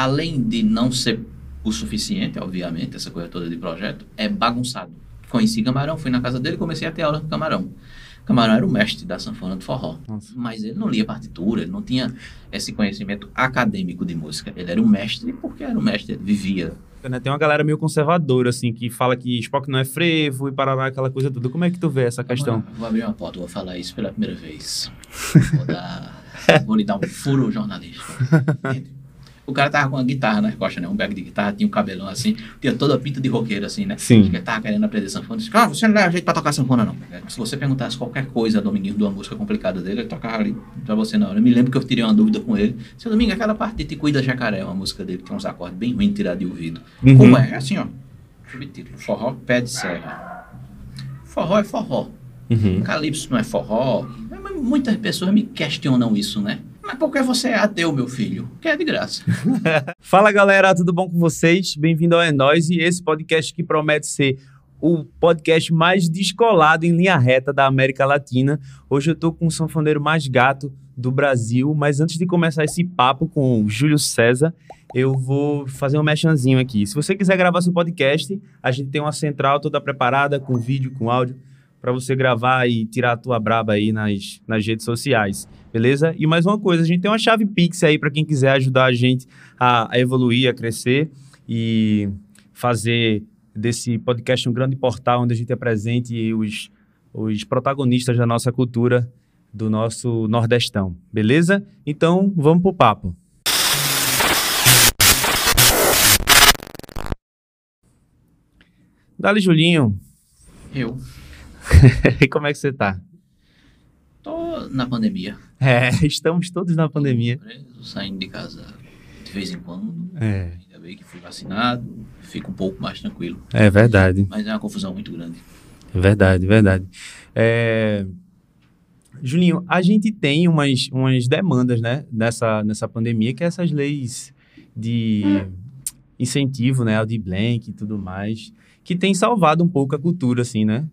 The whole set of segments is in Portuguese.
além de não ser o suficiente, obviamente, essa coisa toda de projeto, é bagunçado. Conheci Camarão, fui na casa dele e comecei a ter aula com Camarão. Camarão era o mestre da sanfona do forró. Nossa. Mas ele não lia partitura, ele não tinha esse conhecimento acadêmico de música. Ele era um mestre porque era um mestre, ele vivia. Né, Tem uma galera meio conservadora, assim, que fala que Spock não é frevo e parará aquela coisa toda. Como é que tu vê essa questão? Vou, vou abrir uma porta, vou falar isso pela primeira vez. Vou, dar, vou lhe dar um furo jornalístico. O cara tava com uma guitarra nas costas, né? Um bag de guitarra, tinha um cabelão assim, tinha toda a pinta de roqueiro, assim, né? Sim. Ele tava querendo aprender sanfona. Disse, ah, você não leva jeito pra tocar sanfona, não. Se você perguntasse qualquer coisa a Dominguinho de uma música complicada dele, ele tocava ali pra você na hora. Eu me lembro que eu tirei uma dúvida com ele. Seu Domingo, aquela parte de Te Cuida Jacaré, uma música dele que tem uns acordes bem ruins tirar de ouvido. Uhum. Como é? É assim, ó. Subtítulo. Forró, pé de serra. Forró é forró. Uhum. Calypso não é forró. Muitas pessoas me questionam isso, né? Mas por que você é ateu, meu filho? Que é de graça. Fala galera, tudo bom com vocês? Bem-vindo ao É Nós e esse podcast que promete ser o podcast mais descolado em linha reta da América Latina. Hoje eu tô com o sanfoneiro mais gato do Brasil, mas antes de começar esse papo com o Júlio César, eu vou fazer um mechanzinho aqui. Se você quiser gravar seu podcast, a gente tem uma central toda preparada com vídeo, com áudio, para você gravar e tirar a tua braba aí nas, nas redes sociais, beleza? E mais uma coisa, a gente tem uma chave Pix aí para quem quiser ajudar a gente a, a evoluir, a crescer e fazer desse podcast um grande portal onde a gente apresente os, os protagonistas da nossa cultura do nosso Nordestão, beleza? Então, vamos pro papo. Dali, Julinho. Eu Como é que você tá? tô na pandemia. É, estamos todos na pandemia. Preso, saindo de casa de vez em quando. É, Ainda bem que fui vacinado. Fico um pouco mais tranquilo. é verdade. Mas é uma confusão muito grande. Verdade, verdade. É, Julinho, a gente tem umas, umas demandas, né, nessa, nessa pandemia, que é essas leis de incentivo, né, de blank e tudo mais, que tem salvado um pouco a cultura, assim, né?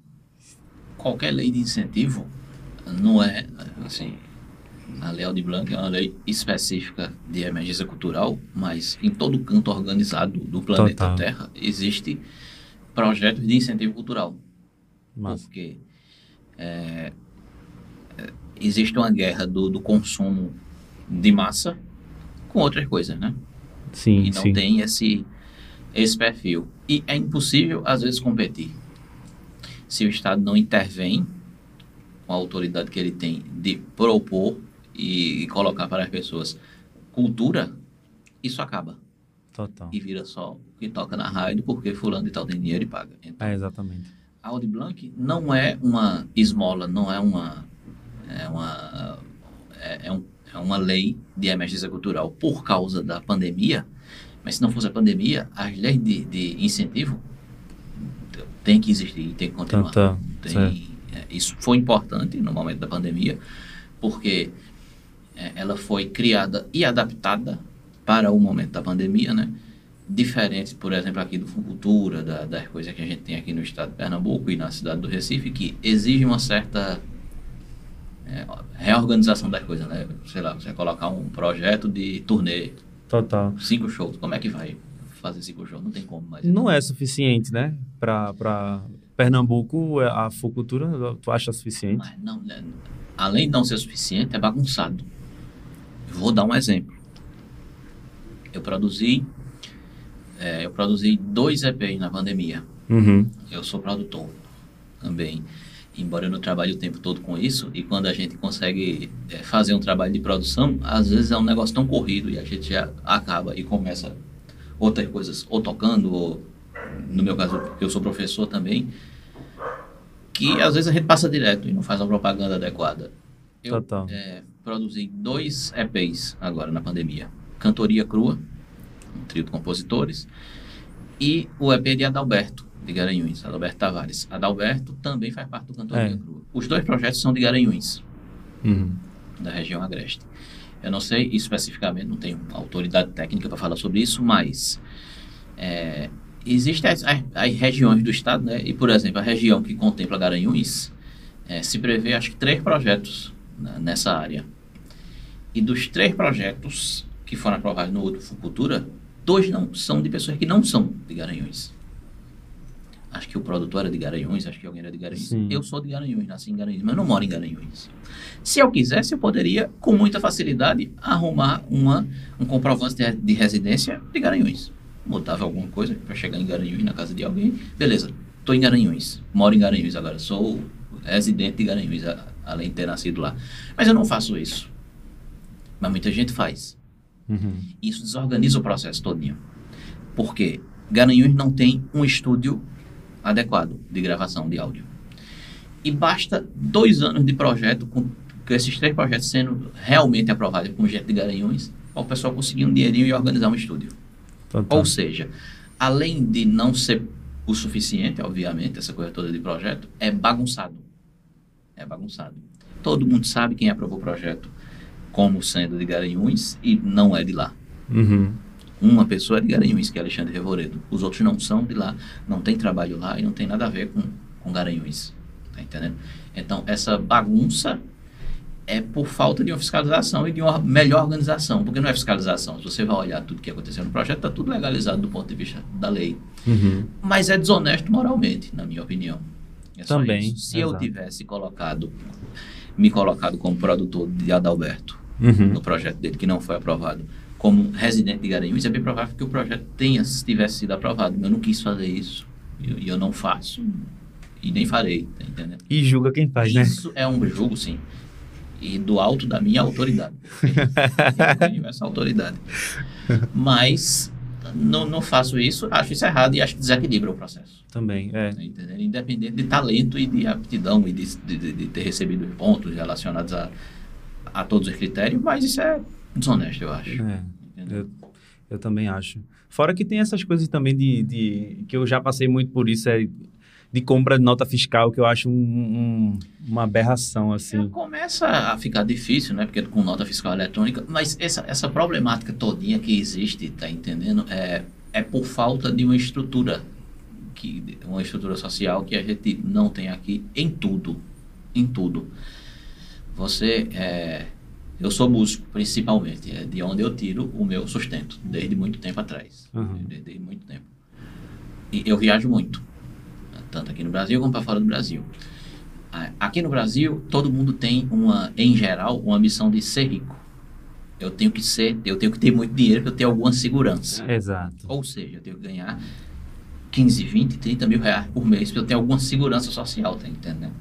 Qualquer lei de incentivo não é, assim, a Lei Aldir Blanc é uma lei específica de emergência cultural, mas em todo canto organizado do planeta Total. Terra existe projetos de incentivo cultural. Massa. Porque é, é, existe uma guerra do, do consumo de massa com outras coisas, né? Sim, E não sim. tem esse, esse perfil. E é impossível, às vezes, competir. Se o Estado não intervém com a autoridade que ele tem de propor e, e colocar para as pessoas cultura, isso acaba. Total. E vira só o que toca na rádio, porque fulano de tal tem dinheiro e paga. Então, É, exatamente. a Audi Blanc não é uma esmola, não é uma é uma é, é um, é uma lei de emergência cultural por causa da pandemia, mas se não fosse a pandemia, as leis de, de incentivo tem que existir, tem que continuar. Total. Tem- certo. é, isso foi importante no momento da pandemia, porque ela foi criada e adaptada para o momento da pandemia, né? Diferente, por exemplo, aqui do Cultura, da, das coisas que a gente tem aqui no estado de Pernambuco e na cidade do Recife, que exige uma certa é, reorganização das coisas, né? Sei lá, você colocar um projeto de turnê, Total. cinco shows, como é que vai fazer cinco shows? Não tem como mais. Não é suficiente, né? Para Pernambuco, a fucultura, tu acha suficiente? Mas não, né? além de não ser suficiente, é bagunçado. Vou dar um exemplo. Eu produzi, é, eu produzi dois EPs na pandemia. Uhum. Eu sou produtor também. Embora eu não trabalhe o tempo todo com isso, e quando a gente consegue é, fazer um trabalho de produção, às vezes é um negócio tão corrido e a gente já acaba e começa outras coisas, ou tocando, ou no meu caso, eu sou professor também, que às vezes a gente passa direto e não faz uma propaganda adequada. Eu Total. é, produzi dois EPs agora na pandemia: Cantoria Crua, um trio de compositores, e o EP de Adalberto, de Garanhuns, Adalberto Tavares. Adalberto também faz parte do Cantoria É. Crua. Os dois projetos são de Garanhuns, Uhum. da região agreste. Eu não sei especificamente, não tenho autoridade técnica para falar sobre isso, mas é, existem as, as- as regiões do estado, né? E, por exemplo, a região que contempla Garanhuns, é, se prevê, acho que, três projetos né, nessa área. E dos três projetos, que foram aprovados no outro Fucultura, dois não são de pessoas que não são de Garanhuns. Acho que o produtor era de Garanhuns, acho que alguém era de Garanhuns. Sim. Eu sou de Garanhuns, nasci em Garanhuns, mas não moro em Garanhuns. Se eu quisesse, eu poderia, com muita facilidade, arrumar uma, um comprovante de, de residência de Garanhuns. Mudava alguma coisa para chegar em Garanhuns, na casa de alguém. Beleza, estou em Garanhuns, moro em Garanhuns agora, sou residente de Garanhuns, além de ter nascido lá. Mas eu não faço isso. Mas muita gente faz. Uhum. Isso desorganiza o processo todinho. Porque Garanhuns não tem um estúdio adequado de gravação de áudio. E basta dois anos de projeto, com, com esses três projetos sendo realmente aprovados com gente de Garanhuns, para o pessoal conseguir um dinheirinho e organizar um estúdio. Total. Ou seja, além de não ser o suficiente, obviamente, essa coisa toda de projeto, é bagunçado. É bagunçado. Todo mundo sabe quem aprovou o projeto como sendo de Garanhuns e não é de lá. Uhum. Uma pessoa é de Garanhuns, que é Alexandre Revoredo. Os outros não são de lá, não tem trabalho lá e não tem nada a ver com, com Garanhuns. Tá entendendo? Então, essa bagunça é por falta de uma fiscalização e de uma melhor organização. Porque não é fiscalização. Se você vai olhar tudo que aconteceu no projeto, está tudo legalizado do ponto de vista da lei. Uhum. Mas é desonesto moralmente, na minha opinião. É Também. Se eu exato. tivesse colocado, me colocado como produtor de Adalberto, Uhum. no projeto dele, que não foi aprovado, como residente de Garanhuns, é bem provável que o projeto tenha, tivesse sido aprovado. Eu não quis fazer isso. E eu, eu não faço. E nem farei, tá entendendo? E julga quem faz, né? Isso é um jogo, sim. E do alto da minha autoridade. Eu tenho essa autoridade. Mas não, não faço isso, acho isso errado e acho que desequilibra o processo. Também, é. tá? Independente de talento e de aptidão e de, de, de- de ter recebido pontos relacionados a, a todos os critérios, mas isso é desonesto, eu acho. é. Eu, eu também acho. Fora que tem essas coisas também de, de- que eu já passei muito por isso, é de compra de nota fiscal, que eu acho um- um- uma aberração, assim. começa a ficar difícil, né? Porque com nota fiscal eletrônica, mas essa, essa problemática todinha que existe, tá entendendo? É, é por falta de uma estrutura, que, uma estrutura social que a gente não tem aqui em tudo. Em tudo. Você, é, eu sou músico, principalmente, é de onde eu tiro o meu sustento, desde muito tempo atrás. Uhum. Desde, desde muito tempo. E eu viajo muito, tanto aqui no Brasil como para fora do Brasil. Aqui no Brasil, todo mundo tem uma, em geral, uma ambição de ser rico. Eu tenho que ser, eu tenho que ter muito dinheiro para eu ter alguma segurança. Exato. Ou seja, eu tenho que ganhar 15, 20, 30 mil reais por mês para eu ter alguma segurança social, tá entendendo?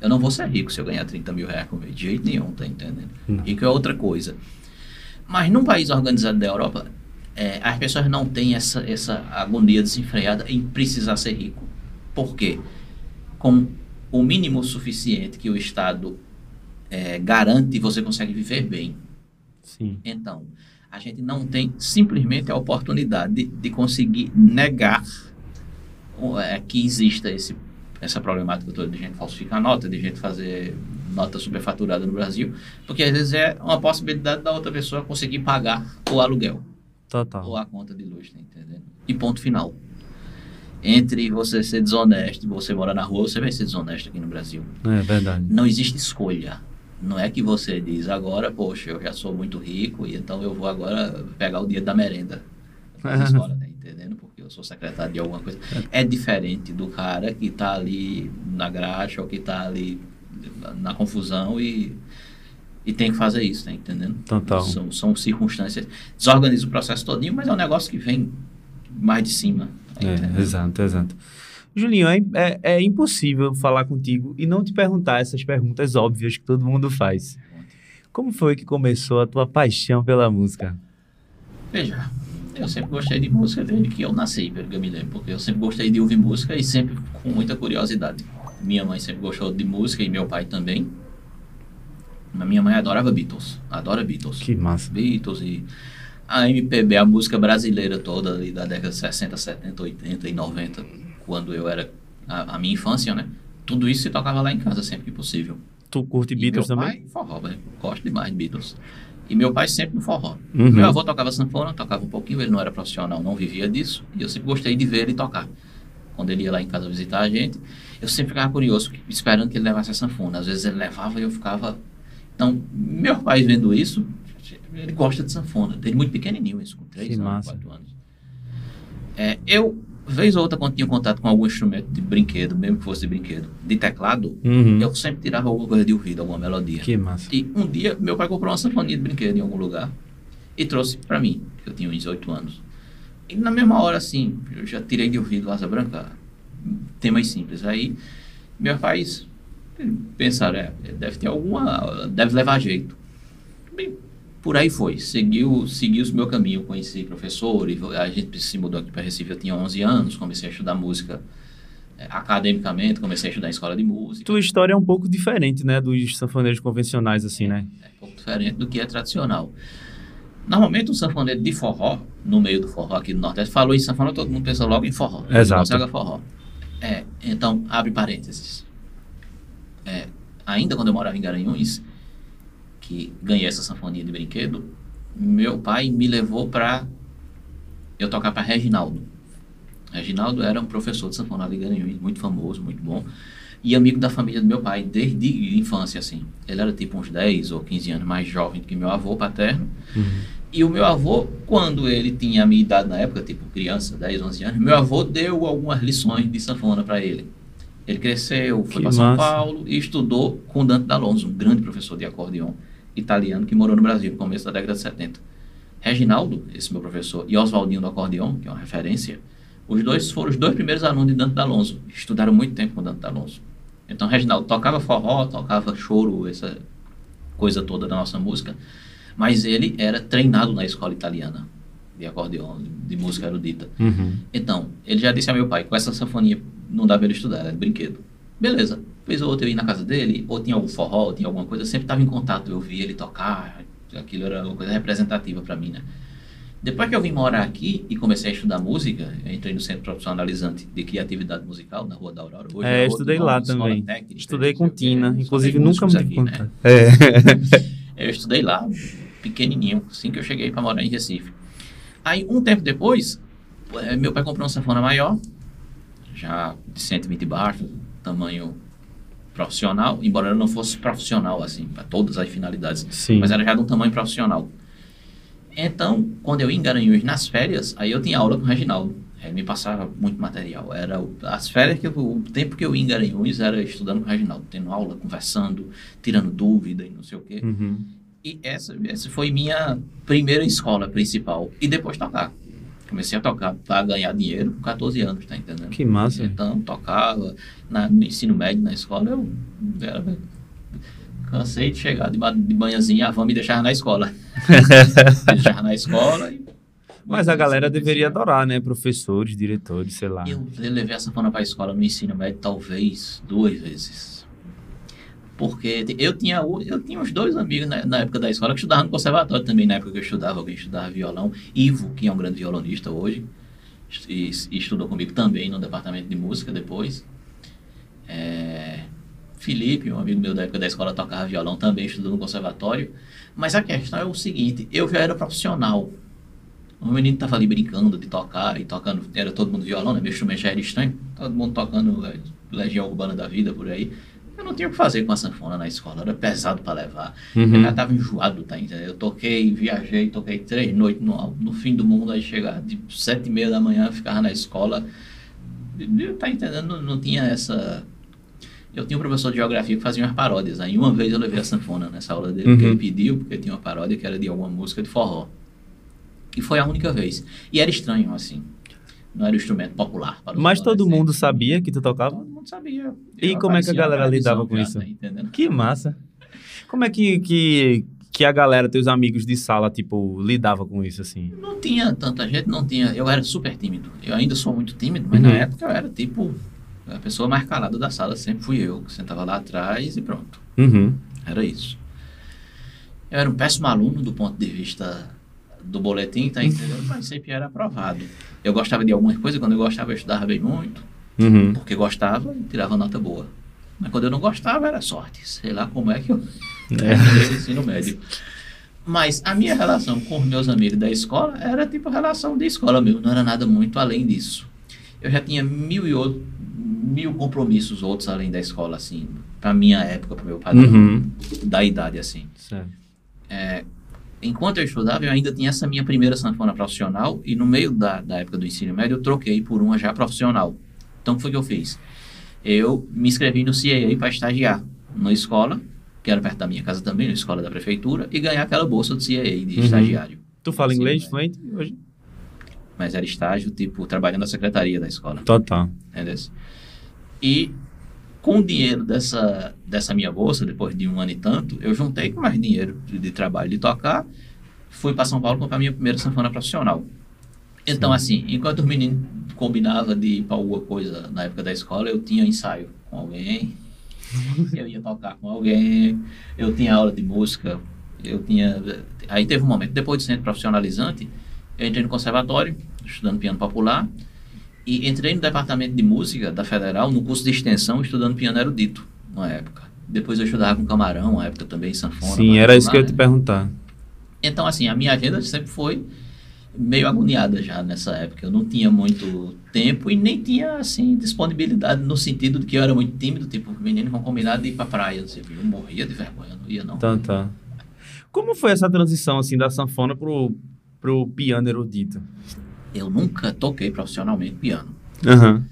Eu não vou ser rico se eu ganhar 30 mil reais por mês, de jeito nenhum, tá entendendo? Não. Rico é outra coisa. Mas num país organizado da Europa, é, as pessoas não têm essa, essa agonia desenfreada em precisar ser rico. Por quê? Com o mínimo suficiente que o Estado é, garante, você consegue viver bem. Sim. Então, a gente não tem simplesmente a oportunidade de, de conseguir negar é, que exista esse, essa problemática toda de gente falsificar nota, de gente fazer nota superfaturada no Brasil, porque às vezes é uma possibilidade da outra pessoa conseguir pagar o aluguel ou Total. a conta de luz, tá entendendo? E ponto final. Entre você ser desonesto e você morar na rua, você vai ser desonesto aqui no Brasil É verdade. não existe escolha. Não é que você diz agora, poxa, eu já sou muito rico e então eu vou agora pegar o dinheiro da merenda. Da escola, tá entendendo? Porque eu sou secretário de alguma coisa. É diferente do cara que tá ali na graxa ou que tá ali na confusão e, e tem que fazer isso, tá entendendo? Total. São, são circunstâncias. Desorganiza o processo todinho, mas é um negócio que vem mais de cima. tá? É, exato, exato. Julinho, é, é, é impossível falar contigo e não te perguntar essas perguntas óbvias que todo mundo faz. Como foi que começou a tua paixão pela música? Veja, eu sempre gostei de música desde que eu nasci, pelo que eu me lembro, porque eu sempre gostei de ouvir música e sempre com muita curiosidade. Minha mãe sempre gostou de música e meu pai também. Mas minha mãe adorava Beatles, adora Beatles. Que massa. Beatles e a MPB, a música brasileira toda ali da década de 60, 70, 80 e 90, quando eu era a, a minha infância, né? Tudo isso se tocava lá em casa sempre que possível. Tu curte E Beatles meu também? pai, forró, velho. Gosto demais de Beatles. E meu pai sempre no forró. Uhum. Meu avô tocava sanfona, tocava um pouquinho, ele não era profissional, não vivia disso. E eu sempre gostei de ver ele tocar. Quando ele ia lá em casa visitar a gente, eu sempre ficava curioso, esperando que ele levasse a sanfona. Às vezes ele levava e eu ficava. Então, meu pai vendo isso, Ele gosta de sanfona, desde muito pequenininho, isso, com 3 anos, massa. 4 anos. É, eu, vez ou outra, quando tinha contato com algum instrumento de brinquedo, mesmo que fosse de brinquedo, de teclado, Uhum. eu sempre tirava alguma coisa de ouvido, alguma melodia. Que massa. E um dia, meu pai comprou uma sanfoninha de brinquedo em algum lugar e trouxe para mim, que eu tinha uns 18 anos. E na mesma hora, assim, eu já tirei de ouvido Asa Branca, temas simples. Aí, meus pais pensaram, é, deve ter alguma, deve levar jeito. Bem, por aí foi, seguiu, seguiu o meu caminho, conheci professores, a gente se mudou aqui para Recife, eu tinha 11 anos, comecei a estudar música eh, academicamente, comecei a estudar em escola de música. Tua história é um pouco diferente, né, dos sanfoneiros convencionais, assim, né? É um pouco diferente do que é tradicional. Normalmente, um sanfoneiro de forró, no meio do forró aqui do Nordeste, falou em sanfona, todo mundo pensa logo em forró. Exato. Gonzaga forró. É, então, abre parênteses. É, ainda quando eu morava em Garanhuns, que ganhei essa sanfonia de brinquedo, meu pai me levou para eu tocar para Reginaldo. Reginaldo era um professor de sanfona em Garanhuns, muito famoso, muito bom, e amigo da família do meu pai, desde infância, assim. Ele era tipo uns 10 ou 15 anos mais jovem do que meu avô paterno. E o meu avô, quando ele tinha a minha idade na época, tipo criança, 10, 11 anos, meu avô deu algumas lições de sanfona para ele. Ele cresceu, foi para São. Paulo e estudou com Dante D'Alonso, um grande professor de acordeon italiano que morou no Brasil no começo da década de 70. Reginaldo, esse meu professor, e Oswaldinho do acordeon, que é uma referência, os dois foram os dois primeiros alunos de Dante D'Alonso. Estudaram muito tempo com Dante D'Alonso. Então, Reginaldo tocava forró, tocava choro, essa coisa toda da nossa música, mas ele era treinado na escola italiana de acordeon, de música erudita. Uhum. Então, ele já disse ao meu pai, com essa sanfoninha não dá pra ele estudar, de brinquedo. Beleza. Vez ou outra eu ia na casa dele, ou tinha algum forró, ou tinha alguma coisa, eu sempre estava em contato, eu via ele tocar, aquilo era uma coisa representativa para mim, né? Depois que eu vim morar aqui e comecei a estudar música, eu entrei no Centro Profissionalizante de Criatividade Musical, na Rua da Aurora. Hoje É, outro estudei lá também. Técnica, Estudei com. Tina, inclusive nunca me aqui, né? É. Eu estudei lá, pequenininho, assim que eu cheguei para morar em Recife. Aí, um tempo depois, eh, meu pai comprou uma sanfona maior, já de 120 baixos, tamanho profissional, embora ela não fosse profissional, assim, para todas as finalidades, Sim. mas era já de um tamanho profissional. Então, quando eu ia em Garanhuns nas férias, aí eu tinha aula com o Reginaldo. Ele me passava muito material. Era o- as férias que eu- o tempo que eu ia em Garanhuns era estudando com o Reginaldo, tendo aula, conversando, tirando dúvida e não sei o quê. Uhum. E essa, essa foi minha primeira escola principal. E depois tocar. Comecei a tocar para ganhar dinheiro com 14 anos, tá entendendo? Que massa. Então, tocava na, no ensino médio, na escola, eu era, cansei de chegar de, de manhãzinha, a van me deixava na escola. me deixava na escola e... Mas a galera deveria adorar, né? Professores, diretores, sei lá. Eu levei a sanfona para a escola no ensino médio talvez duas vezes. Porque eu tinha, eu tinha uns dois amigos na, na época da escola que estudavam no conservatório também, na época que eu estudava, alguém estudava violão. Ivo, que é um grande violonista hoje, estudou comigo também no departamento de música depois. É, Felipe, um amigo meu da época da escola, tocava violão também, estudou no conservatório. Mas a questão é o seguinte, eu já era profissional. O menino estava ali brincando de tocar e tocando, era todo mundo violão, né? Meu instrumento já era estranho, todo mundo tocando é, Legião Urbana da Vida por aí. Eu não tinha o que fazer com a sanfona na escola, era pesado para levar. Uhum. Eu já estava enjoado, tá entendendo? Eu toquei, viajei, toquei três noites no, no fim do mundo, aí chegava de sete e meia da manhã, eu ficava na escola. E, Tá entendendo? Não, não tinha essa. Eu tinha um professor de geografia que fazia umas paródias. Aí uma vez eu levei a sanfona nessa aula dele, porque Uhum. ele pediu, porque tinha uma paródia que era de alguma música de forró. E foi a única vez. E era estranho, assim. Não era um instrumento popular. Mas todo mundo sabia que tu tocava? Todo mundo sabia. E Eu como é que a galera lidava com isso? entendendo? Que massa. Como é que, que, que a galera, teus amigos de sala, tipo, lidava com isso, assim? Não tinha tanta gente, não tinha. Eu era super tímido. Eu ainda sou muito tímido, mas Uhum. na época eu era tipo. A pessoa mais calada da sala sempre fui eu, que sentava lá atrás e pronto. Uhum. Era isso. Eu era um péssimo aluno do ponto de vista do boletim, tá entendendo? Mas sempre era aprovado. Eu gostava de algumas coisas, quando eu gostava eu estudava bem muito, Uhum. porque gostava e tirava nota boa. Mas quando eu não gostava era sorte. Sei lá como é que eu o ensino médio. Mas a minha relação com os meus amigos da escola era tipo relação de escola mesmo, não era nada muito além disso. Eu já tinha mil e outro, mil compromissos outros além da escola, assim, pra minha época, pro meu padrão Uhum. da idade, assim. Certo. Enquanto eu estudava, eu ainda tinha essa minha primeira sanfona profissional e no meio da, da época do ensino médio eu troquei por uma já profissional. Então, o que foi que eu fiz? Eu me inscrevi no CAA para estagiar na escola, que era perto da minha casa também, na escola da prefeitura, e ganhar aquela bolsa do CAA de Uhum. estagiário. Tu fala inglês é. fluente hoje? Mas era estágio, tipo, trabalhando na secretaria da escola. Total. Entendeu? E com o dinheiro dessa, dessa minha bolsa, depois de um ano e tanto, eu juntei com mais dinheiro de, de trabalho de tocar, fui para São Paulo comprar minha primeira sanfona profissional. Então, assim, enquanto os meninos combinavam de ir para alguma coisa na época da escola, eu tinha ensaio com alguém, eu ia tocar com alguém, eu tinha aula de música, eu tinha... Aí teve um momento, depois de ser profissionalizante, eu entrei no conservatório, estudando piano popular, e entrei no departamento de música da Federal, no curso de extensão, estudando piano erudito, uma época. Depois eu estudava com Camarão, uma época também, sanfona. Sim, era isso que eu ia né? te perguntar. Então, assim, a minha agenda sempre foi meio agoniada já nessa época. Eu não tinha muito tempo e nem tinha, assim, disponibilidade no sentido de que eu era muito tímido, tipo, os meninos vão combinar de ir pra praia. Assim, eu morria de vergonha, não ia não. Tá, tá. Como foi essa transição, assim, da sanfona pro, pro piano erudito? Eu nunca toquei profissionalmente piano. Aham.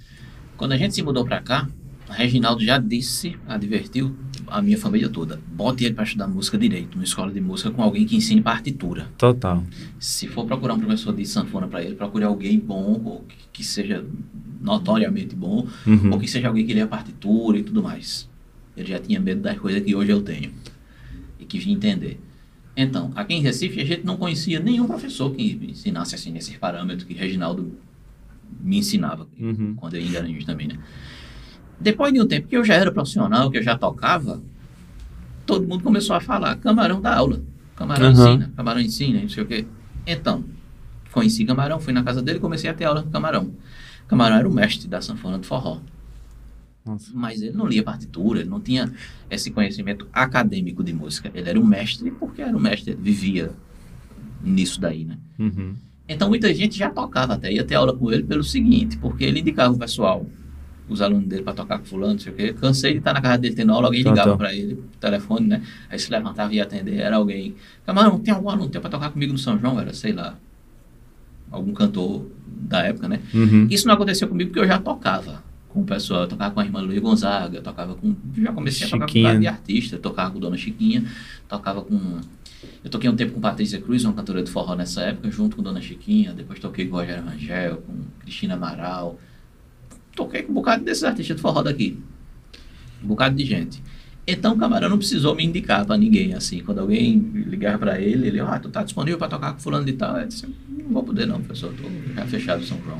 Quando a gente se mudou pra cá, a Reginaldo já disse, advertiu a minha família toda, bote ele para estudar música direito, numa escola de música com alguém que ensine partitura. Total. Se for procurar um professor de sanfona para ele, procure alguém bom, ou que, seja notoriamente bom, Uhum. ou que seja alguém que lê a partitura e tudo mais. Ele já tinha medo das coisas que hoje eu tenho e que vim entender. Então, aqui em Recife, a gente não conhecia nenhum professor que me ensinasse assim nesses parâmetros que Reginaldo me ensinava, Uhum. quando eu ainda era também, né? Depois de um tempo que eu já era profissional, que eu já tocava, todo mundo começou a falar, Camarão dá aula, Camarão Aham. ensina, Camarão ensina, não sei o quê. Então, conheci Camarão, fui na casa dele e comecei a ter aula com Camarão. Camarão era o mestre da sanfona do forró, Nossa. mas ele não lia partitura, ele não tinha esse conhecimento acadêmico de música. Ele era um mestre porque era um mestre, ele vivia nisso daí, né? Uhum. Então muita gente já tocava até, ia ter aula com ele pelo seguinte, porque ele indicava o pessoal, os alunos dele para tocar com fulano, não sei o quê. Cansei de estar na casa dele tendo aula, alguém Tá, ligava tá. para ele, telefone, né? Aí se levantava e ia atender, era alguém. Camarão, tem algum aluno teu para tocar comigo no São João? Era, sei lá, algum cantor da época, né? Uhum. Isso não aconteceu comigo porque eu já tocava com o pessoal, eu tocava com a irmã Luísa Gonzaga, eu tocava com. Já comecei a tocar com Chiquinha. de artista, eu tocava com Dona Chiquinha, tocava com. Eu toquei um tempo com Patrícia Cruz, uma cantora de forró nessa época, junto com Dona Chiquinha, depois toquei com Rogério Rangel, com Cristina Amaral. Toquei com um bocado desses artistas de forró daqui. Um bocado de gente. Então o camarão não precisou me indicar para ninguém, assim. Quando alguém ligava para ele, ele, ah, tu tá disponível para tocar com fulano de tal? Eu disse, não vou poder não, professor, tô já fechado São João.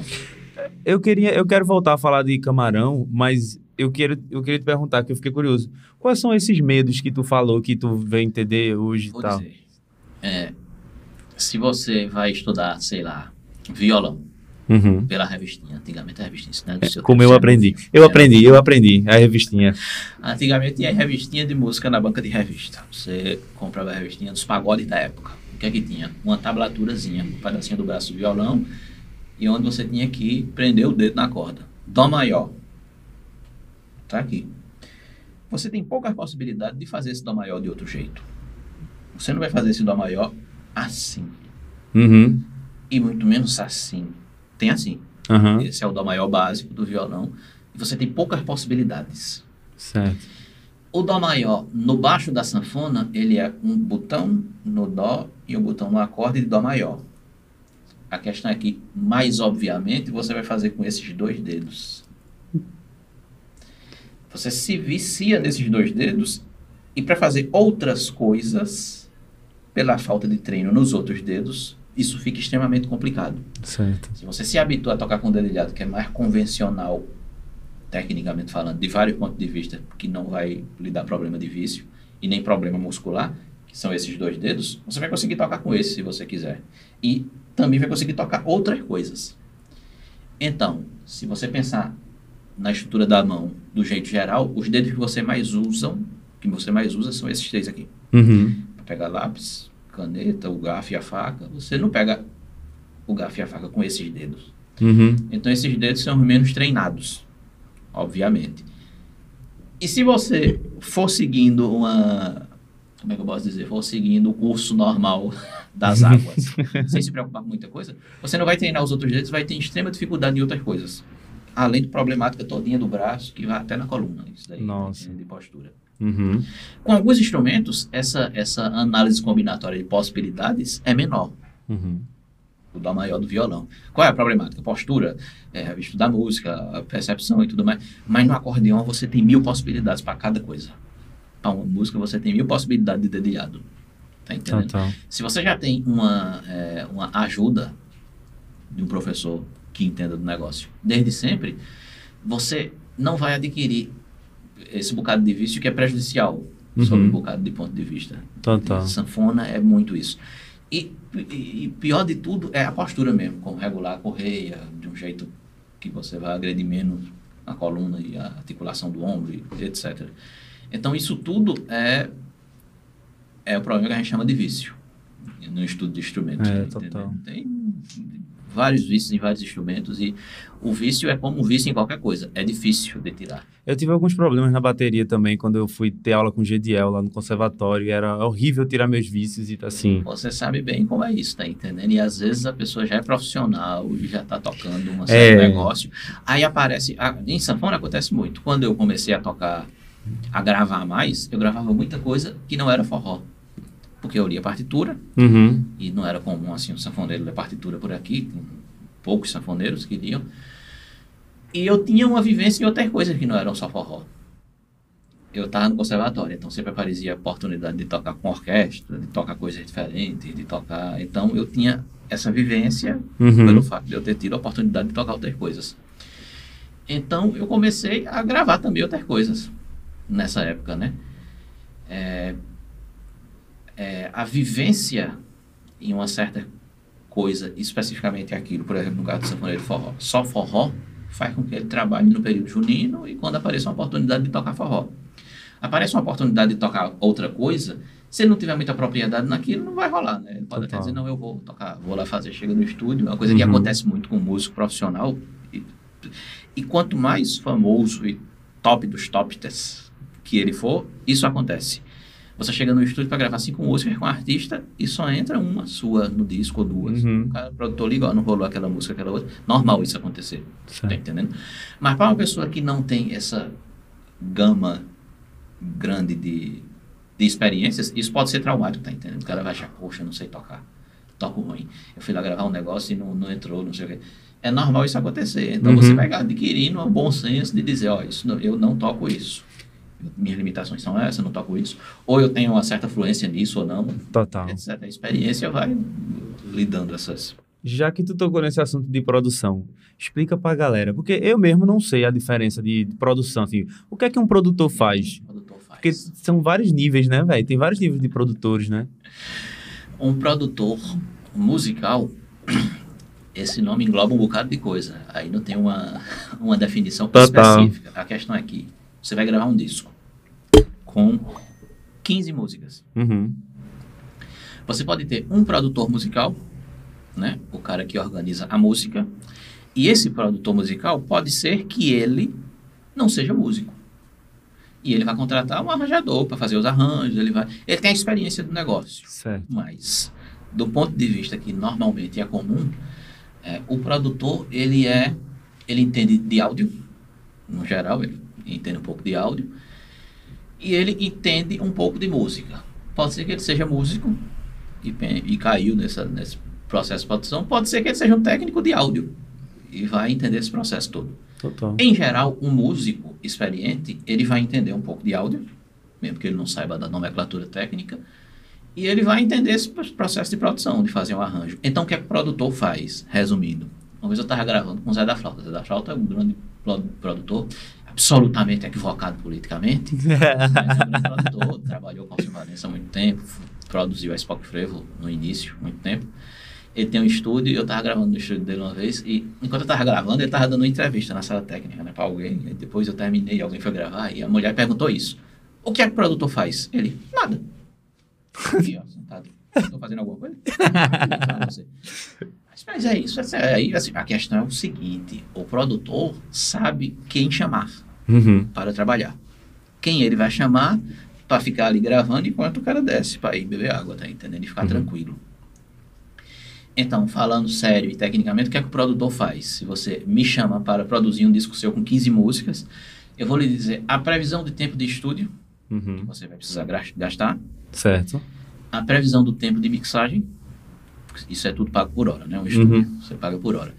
Eu queria, eu quero voltar a falar de camarão, mas eu quero, eu queria te perguntar, que eu fiquei curioso. Quais são esses medos que tu falou que tu veio entender hoje e Vou tal? dizer. É, se você vai estudar, sei lá, violão Uhum. pela revistinha, antigamente a revistinha, não é Como eu aprendi. novo. Eu aprendi, eu aprendi. A revistinha. Antigamente tinha revistinha de música na banca de revista. Você comprava a revistinha dos pagodes da época. O que é que tinha? Uma tablaturazinha, um pedacinho do braço do violão, e onde você tinha que prender o dedo na corda. Dó maior. Tá aqui. Você tem poucas possibilidades de fazer esse Dó maior de outro jeito. Você não vai fazer esse Dó maior assim. Uhum. E muito menos assim. Tem assim. Aham. Esse é o Dó maior básico do violão. E você tem poucas possibilidades. Certo. O Dó maior, no baixo da sanfona, ele é um botão no Dó e um botão no acorde de Dó maior. A questão é que, mais obviamente, você vai fazer com esses dois dedos. Você se vicia nesses dois dedos e para fazer outras coisas, pela falta de treino nos outros dedos, isso fica extremamente complicado. Certo. Se você se habitua a tocar com o dedilhado, que é mais convencional, tecnicamente falando, de vários pontos de vista, que não vai lhe dar problema de vício e nem problema muscular, que são esses dois dedos, você vai conseguir tocar com esse se você quiser. E também vai conseguir tocar outras coisas. Então, se você pensar na estrutura da mão do jeito geral, os dedos que você mais usam, que você mais usa são esses três aqui. Uhum. Pra pegar lápis, caneta, o garfo e a faca, você não pega o garfo e a faca com esses dedos. Uhum. Então esses dedos são os menos treinados, obviamente. E se você for seguindo uma, como é que eu posso dizer, for seguindo o curso normal das águas, sem se preocupar com muita coisa, você não vai treinar os outros dedos, vai ter extrema dificuldade em outras coisas. Além de problemática todinha do braço, que vai até na coluna, isso daí, Nossa. de postura. Uhum. Com alguns instrumentos, essa, essa análise combinatória de possibilidades é menor. Uhum. O dó maior do violão. Qual é a problemática? Postura, é, estudar música, percepção e tudo mais. Mas no acordeão você tem mil possibilidades para cada coisa. Para uma música você tem mil possibilidades de dedilhado. Tá entendendo? Total. Se você já tem uma, é, uma ajuda de um professor que entenda do negócio desde sempre, você não vai adquirir esse bocado de vício que é prejudicial sobre Uhum. um bocado de ponto de vista. Total. Sanfona é muito isso. E, e- pior de tudo é a postura mesmo, como regular a correia de um jeito que você vai agredir menos a coluna e a articulação do ombro, etc. Então, isso tudo é, é o problema que a gente chama de vício no estudo de instrumentos. É, total. Tem vários vícios em vários instrumentos e o vício é como um vício em qualquer coisa, é difícil de tirar. Eu tive alguns problemas na bateria também quando eu fui ter aula com Gediel lá no conservatório. E era horrível tirar meus vícios e assim. Você sabe bem como é isso, tá entendendo? E às vezes a pessoa já é profissional e já tá tocando um É. certo negócio. Aí aparece. a- em sanfona acontece muito. Quando eu comecei a tocar, a gravar mais, eu gravava muita coisa que não era forró. Porque eu lia partitura, Uhum. e não era comum assim um sanfoneiro ler partitura por aqui, poucos sanfoneiros que liam. E eu tinha uma vivência em outras coisas que não eram só forró. Eu estava no conservatório, então sempre aparecia a oportunidade de tocar com orquestra, de tocar coisas diferentes, de tocar. Então eu tinha essa vivência Uhum. pelo fato de eu ter tido a oportunidade de tocar outras coisas. Então eu comecei a gravar também outras coisas nessa época, né? É, é, a vivência em uma certa coisa, especificamente aquilo, por exemplo, no caso do sanfoneiro forró, só forró faz com que ele trabalhe no período junino e quando apareça uma oportunidade de tocar forró. Aparece uma oportunidade de tocar outra coisa, se ele não tiver muita propriedade naquilo, não vai rolar, né? Ele pode até Total. dizer, não, eu vou tocar, vou lá fazer, chega no estúdio, é uma coisa que Uhum. acontece muito com músico profissional. E, e quanto mais famoso e top dos tops que ele for, isso acontece. Você chega no estúdio para gravar cinco músicas com um artista e só entra uma sua no disco ou duas. Uhum. O, cara, o produtor liga, ó, não rolou aquela música, aquela outra. Normal isso acontecer, tá Certo. entendendo? Mas para uma pessoa que não tem essa gama grande de, de experiências, isso pode ser traumático, tá entendendo? O cara vai achar, poxa, não sei tocar, toco ruim. Eu fui lá gravar um negócio e não, não entrou, não sei o quê. É normal isso acontecer. Então Uhum. você vai adquirindo um bom senso de dizer, ó, isso não- eu não toco isso. Minhas limitações são essas, não toco isso. Ou eu tenho uma certa fluência nisso ou não, Total. etc. A experiência vai lidando essas. Já que tu tocou nesse assunto de produção, explica pra galera, porque eu mesmo não sei a diferença de, de produção, assim, o que é que um produtor faz? O produtor faz. Porque são vários níveis, né, velho? Tem vários níveis de produtores, né? Um produtor musical, esse nome engloba um bocado de coisa. Aí não tem uma, uma definição Total. específica. A questão é que você vai gravar um disco com 15 músicas. Uhum. Você pode ter um produtor musical, né? O cara que organiza a música. E esse produtor musical pode ser que ele não seja músico. E ele vai contratar um arranjador para fazer os arranjos, ele vai, ele tem a experiência do negócio. Certo. Mas, do ponto de vista que normalmente é comum, é, o produtor, ele é, ele entende de áudio, no geral, ele entende um pouco de áudio, e ele entende um pouco de música. Pode ser que ele seja músico e, e caiu nessa, nesse processo de produção, pode ser que ele seja um técnico de áudio e vai entender esse processo todo. Total. Em geral, um músico experiente, ele vai entender um pouco de áudio, mesmo que ele não saiba da nomenclatura técnica, e ele vai entender esse processo de produção, de fazer um arranjo. Então, o que é que o produtor faz? Resumindo, uma vez eu estava gravando com o Zé da Flauta. O Zé da Flauta é um grande pro- produtor, absolutamente equivocado politicamente, é produtor, trabalhou com o Alcir Valença há muito tempo, produziu a Spock Frevo no início, muito tempo. Ele tem um estúdio e eu estava gravando no estúdio dele uma vez e enquanto eu estava gravando, ele estava dando uma entrevista na sala técnica, né, para alguém. E depois eu terminei, alguém foi gravar e a mulher perguntou isso. O que é que o produtor faz? Ele, nada. Aqui, ó, sentado. Estou fazendo alguma coisa? Mas, mas é isso. essa- Aí, assim, a questão é o seguinte: o produtor sabe quem chamar Uhum. para trabalhar. Quem ele vai chamar para ficar ali gravando enquanto o cara desce para ir beber água, tá entendendo? E ficar Uhum. tranquilo. Então, falando sério e tecnicamente, o que é que o produtor faz? Se você me chama para produzir um disco seu com 15 músicas, eu vou lhe dizer a previsão de tempo de estúdio que Uhum. você vai precisar gastar, Certo. a previsão do tempo de mixagem, isso é tudo pago por hora, né? Um estúdio, você paga por hora.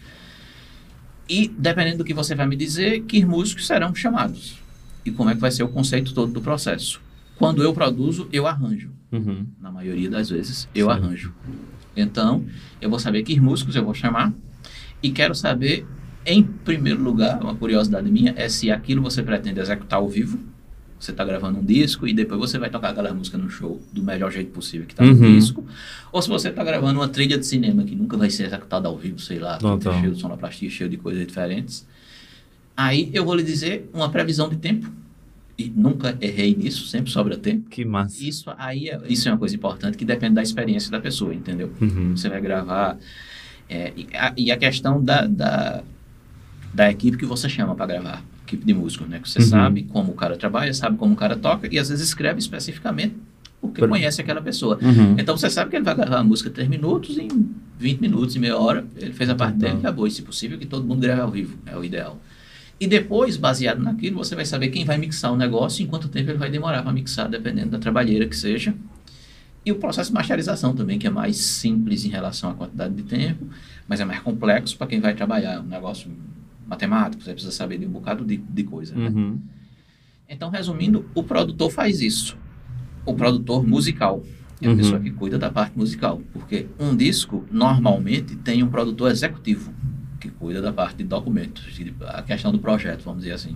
E, dependendo do que você vai me dizer, que músicos serão chamados. E como é que vai ser o conceito todo do processo. Quando eu produzo, eu arranjo. Uhum. Na maioria das vezes, eu Certo. arranjo. Então, eu vou saber que músicos eu vou chamar e quero saber, em primeiro lugar, uma curiosidade minha, é se aquilo você pretende executar ao vivo. Você está gravando um disco e depois você vai tocar aquela música no show do melhor jeito possível que está no Uhum. disco. Ou se você está gravando uma trilha de cinema que nunca vai ser executada ao vivo, sei lá, tá tá. cheio de sonoplastia, cheio de coisas diferentes. Aí eu vou lhe dizer uma previsão de tempo. E nunca errei nisso, sempre sobra tempo. Que massa. Isso aí é, isso é uma coisa importante que depende da experiência da pessoa, entendeu? Uhum. Você vai gravar. é, e, a, e a questão da, da, da equipe que você chama para gravar, equipe de músicos, né? Que você Uhum. sabe como o cara trabalha, sabe como o cara toca e às vezes escreve especificamente porque Por- conhece aquela pessoa. Uhum. Então você sabe que ele vai gravar a música 3 minutos em 20 minutos, em meia hora. Ele fez a parte Total. dele e acabou. E se possível, que todo mundo grave ao vivo. É o ideal. E depois, baseado naquilo, você vai saber quem vai mixar o negócio e quanto tempo ele vai demorar para mixar, dependendo da trabalheira que seja. E o processo de masterização também, que é mais simples em relação à quantidade de tempo, mas é mais complexo para quem vai trabalhar. É um negócio matemático, você precisa saber de um bocado de, de coisa. né? Uhum. Então, resumindo, o produtor faz isso. O produtor musical é a Uhum. pessoa que cuida da parte musical. Porque um disco, normalmente, tem um produtor executivo que cuida da parte de documentos, de- a questão do projeto, vamos dizer assim.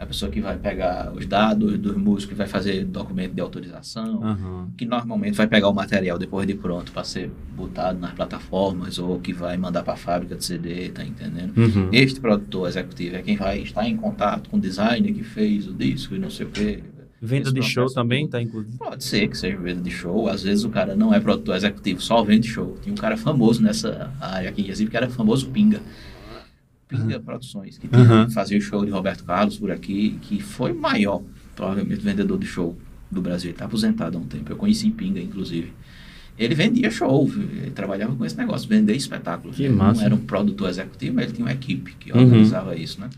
A pessoa que vai pegar os dados dos músicos, que vai fazer documento de autorização, Aham. que normalmente vai pegar o material depois de pronto para ser botado nas plataformas ou que vai mandar para a fábrica de CD, tá entendendo? Uhum. Este produtor executivo é quem vai estar em contato com o designer que fez o disco e não sei o quê. Venda de show também todo. tá incluído. Pode ser que seja venda de show. Às vezes o cara não é produtor executivo, só vende show. Tinha um cara famoso nessa área aqui em Recife que era famoso Pinga. Pinga Produções, que Aham. fazia o show de Roberto Carlos por aqui, que foi o maior, provavelmente, vendedor de show do Brasil. Ele está aposentado há um tempo. Eu conheci em Pinga, inclusive. Ele vendia show, ele trabalhava com esse negócio, vender espetáculos. Que ele massa. não era um produtor executivo, mas ele tinha uma equipe que Uhum. organizava isso, né?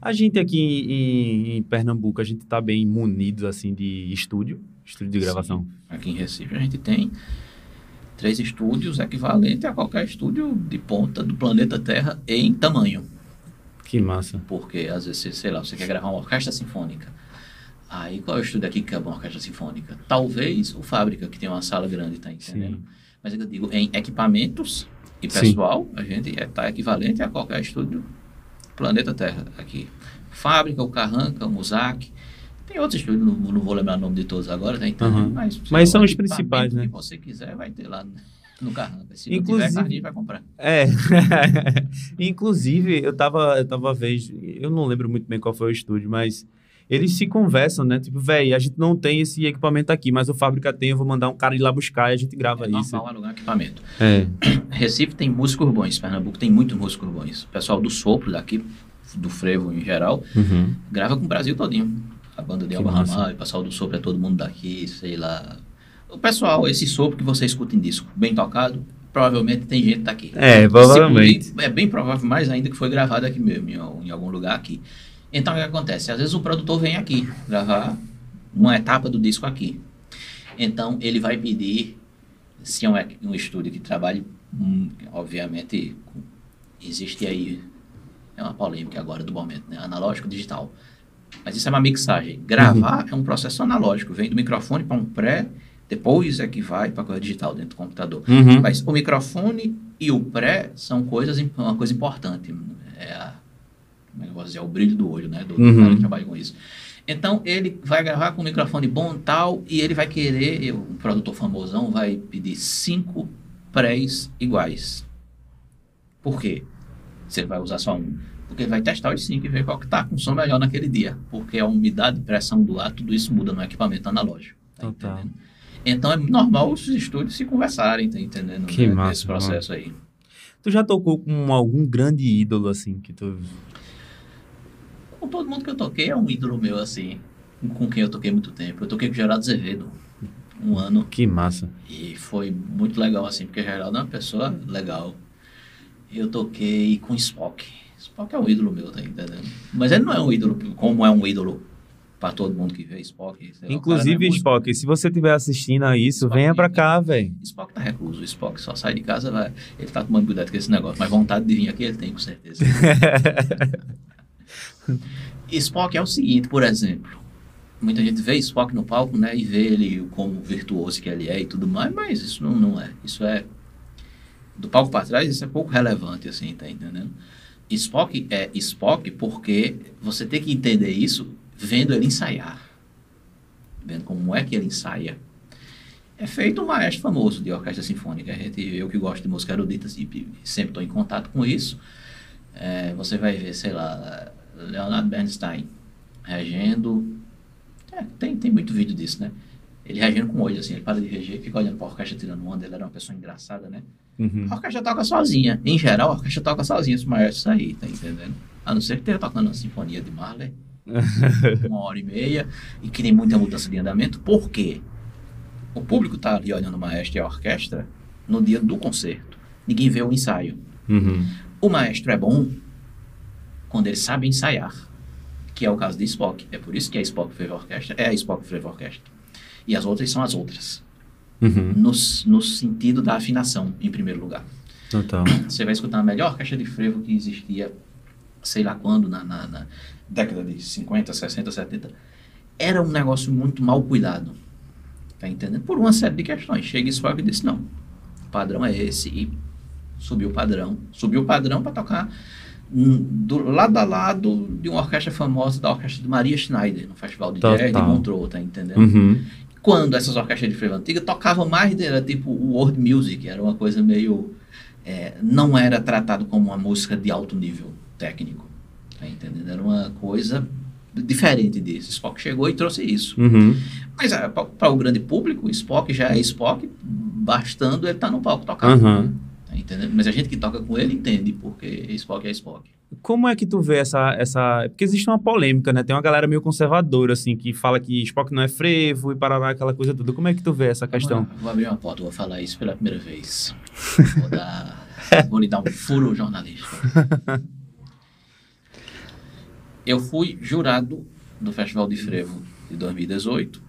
A gente aqui em, em Pernambuco, a gente tá bem munido assim de estúdio, estúdio de gravação. Sim. Aqui em Recife a gente tem três estúdios equivalentes a qualquer estúdio de ponta do planeta Terra em tamanho. Que massa. Porque às vezes, sei lá, você quer gravar uma orquestra sinfônica. Aí qual é o estúdio aqui que é uma orquestra sinfônica? Talvez o Fábrica, que tem uma sala grande, tá entendendo? Sim. Mas eu digo, em equipamentos e Sim. pessoal, a gente está equivalente a qualquer estúdio planeta Terra aqui. Fábrica, o Carranca, o Muzak. Tem outros estúdios, não, não vou lembrar o nome de todos agora, tá entendendo? Aham. Mas, Mas são os principais, né? que você quiser, vai ter lá no Carranca. Se Inclusive- tiver, Carlinhos vai comprar. É. Inclusive, eu tava, eu tava vez, eu não lembro muito bem qual foi o estúdio, mas eles se conversam, né? Tipo, velho, a gente não tem esse equipamento aqui, mas o fábrica tem, eu vou mandar um cara ir lá buscar e a gente grava É isso. normal alugar equipamento. É. Recife tem músicos bons, Pernambuco tem muitos músicos bons. O pessoal do sopro daqui, do frevo em geral, Uhum. grava com o Brasil todinho. A banda de Alba. Ramalho, o pessoal do sopro é todo mundo daqui, sei lá. O pessoal, esse sopro que você escuta em disco, bem tocado, provavelmente tem gente daqui. É, provavelmente. É bem provável mais ainda que foi gravado aqui mesmo, em, em algum lugar aqui. Então, o que acontece? Às vezes o produtor vem aqui gravar uma etapa do disco aqui. Então, ele vai pedir, se é um, um estúdio que trabalhe, hum, obviamente, existe aí, é uma polêmica agora do momento, né? Analógico digital. Mas isso é uma mixagem. Gravar é um processo analógico, vem do microfone para um pré, depois é que vai para a coisa digital dentro do computador. Uhum. Mas o microfone e o pré são coisas, uma coisa importante. É, a, como é que eu posso dizer? É o brilho do olho, né? Do, Uhum. cara que trabalha com isso. Então, ele vai gravar com um microfone bom tal, e ele vai querer, eu, um produtor famosão vai pedir cinco prés iguais. Por quê? Se ele vai usar só um. Porque ele vai testar os cinco e ver qual que tá com som melhor naquele dia. Porque a umidade, pressão do ar, tudo isso muda no equipamento analógico. Tá Total. entendendo? Então é normal os estúdios se conversarem, tá entendendo? Que né, massa, Esse processo aí. Tu já tocou com algum grande ídolo, assim, que tu... Com todo mundo que eu toquei é um ídolo meu, assim. com quem eu toquei muito tempo. Eu toquei com o Geraldo Azevedo um ano. Que massa. E foi muito legal, assim, porque Geraldo é uma pessoa legal. Eu toquei com Spock. Spock é um ídolo meu, tá entendendo? Mas ele não é um ídolo como é um ídolo para todo mundo que vê Spock. Lá, Inclusive, é Spock, se você estiver assistindo a isso, Spock, venha para cá, velho. Spock tá recluso. Spock só sai de casa, vai. Ele tá tomando cuidado com esse negócio. Mas vontade de vir aqui ele tem, com certeza. Spock é o seguinte, por exemplo. Muita gente vê Spock no palco, né? E vê ele como virtuoso que ele é e tudo mais, mas isso não, não é. Isso é. Do palco para trás, isso é pouco relevante, assim, tá entendendo? Spock é Spock porque você tem que entender isso vendo ele ensaiar. Vendo como é que ele ensaia. É feito um maestro famoso de orquestra sinfônica. A gente, eu que gosto de música erudita, sempre estou em contato com isso. É, você vai ver, sei lá, Leonard Bernstein regendo. É, tem, tem muito vídeo disso, né? Ele regendo com o olho, assim, ele para de reger, fica olhando para a orquestra tirando onda, ele era uma pessoa engraçada, né? Uhum. A orquestra toca sozinha. Em geral, a orquestra toca sozinha, os maestros aí, tá entendendo? A não ser que esteja tocando uma sinfonia de Marley, uma hora e meia, e que tem muita mudança de andamento. Por quê? O público está ali olhando o maestro e a orquestra no dia do concerto. Ninguém vê o ensaio. Uhum. O maestro é bom quando ele sabe ensaiar, que é o caso de Spock. É por isso que a Spock Flavor Orquestra é a Spock Flavor Orquestra. E as outras são as outras. Uhum. No, no sentido da afinação, em primeiro lugar. Total. Você vai escutar a melhor orquestra de frevo que existia, sei lá quando, na, na, na década de 50, 60, 70. Era um negócio muito mal cuidado. Tá entendendo? Por uma série de questões. Chega Spock e disse: não, o padrão é esse. E subiu o padrão. Subiu o padrão para tocar do lado a lado de uma orquestra famosa da orquestra de Maria Schneider, no Festival de Jazz de Montreux, tá entendendo? Uhum. Quando essas orquestras de frevo antiga tocavam mais, era tipo world music, era uma coisa meio... É, não era tratado como uma música de alto nível técnico, tá entendendo? Era uma coisa diferente disso. Spock chegou e trouxe isso. Uhum. Mas é, para o grande público, Spock já é Spock, bastando ele estar tá no palco tocando. Uhum. Tá entendendo? Mas a gente que toca com ele entende, porque Spock é Spock. Como é que tu vê essa, essa... Porque existe uma polêmica, né? Tem uma galera meio conservadora, assim, que fala que Spock não é frevo e parará, aquela coisa toda. Como é que tu vê essa questão? Vou, vou abrir uma porta, vou falar isso pela primeira vez. Vou, dar, vou lhe dar um furo jornalístico. Eu fui jurado do Festival de Frevo de 2018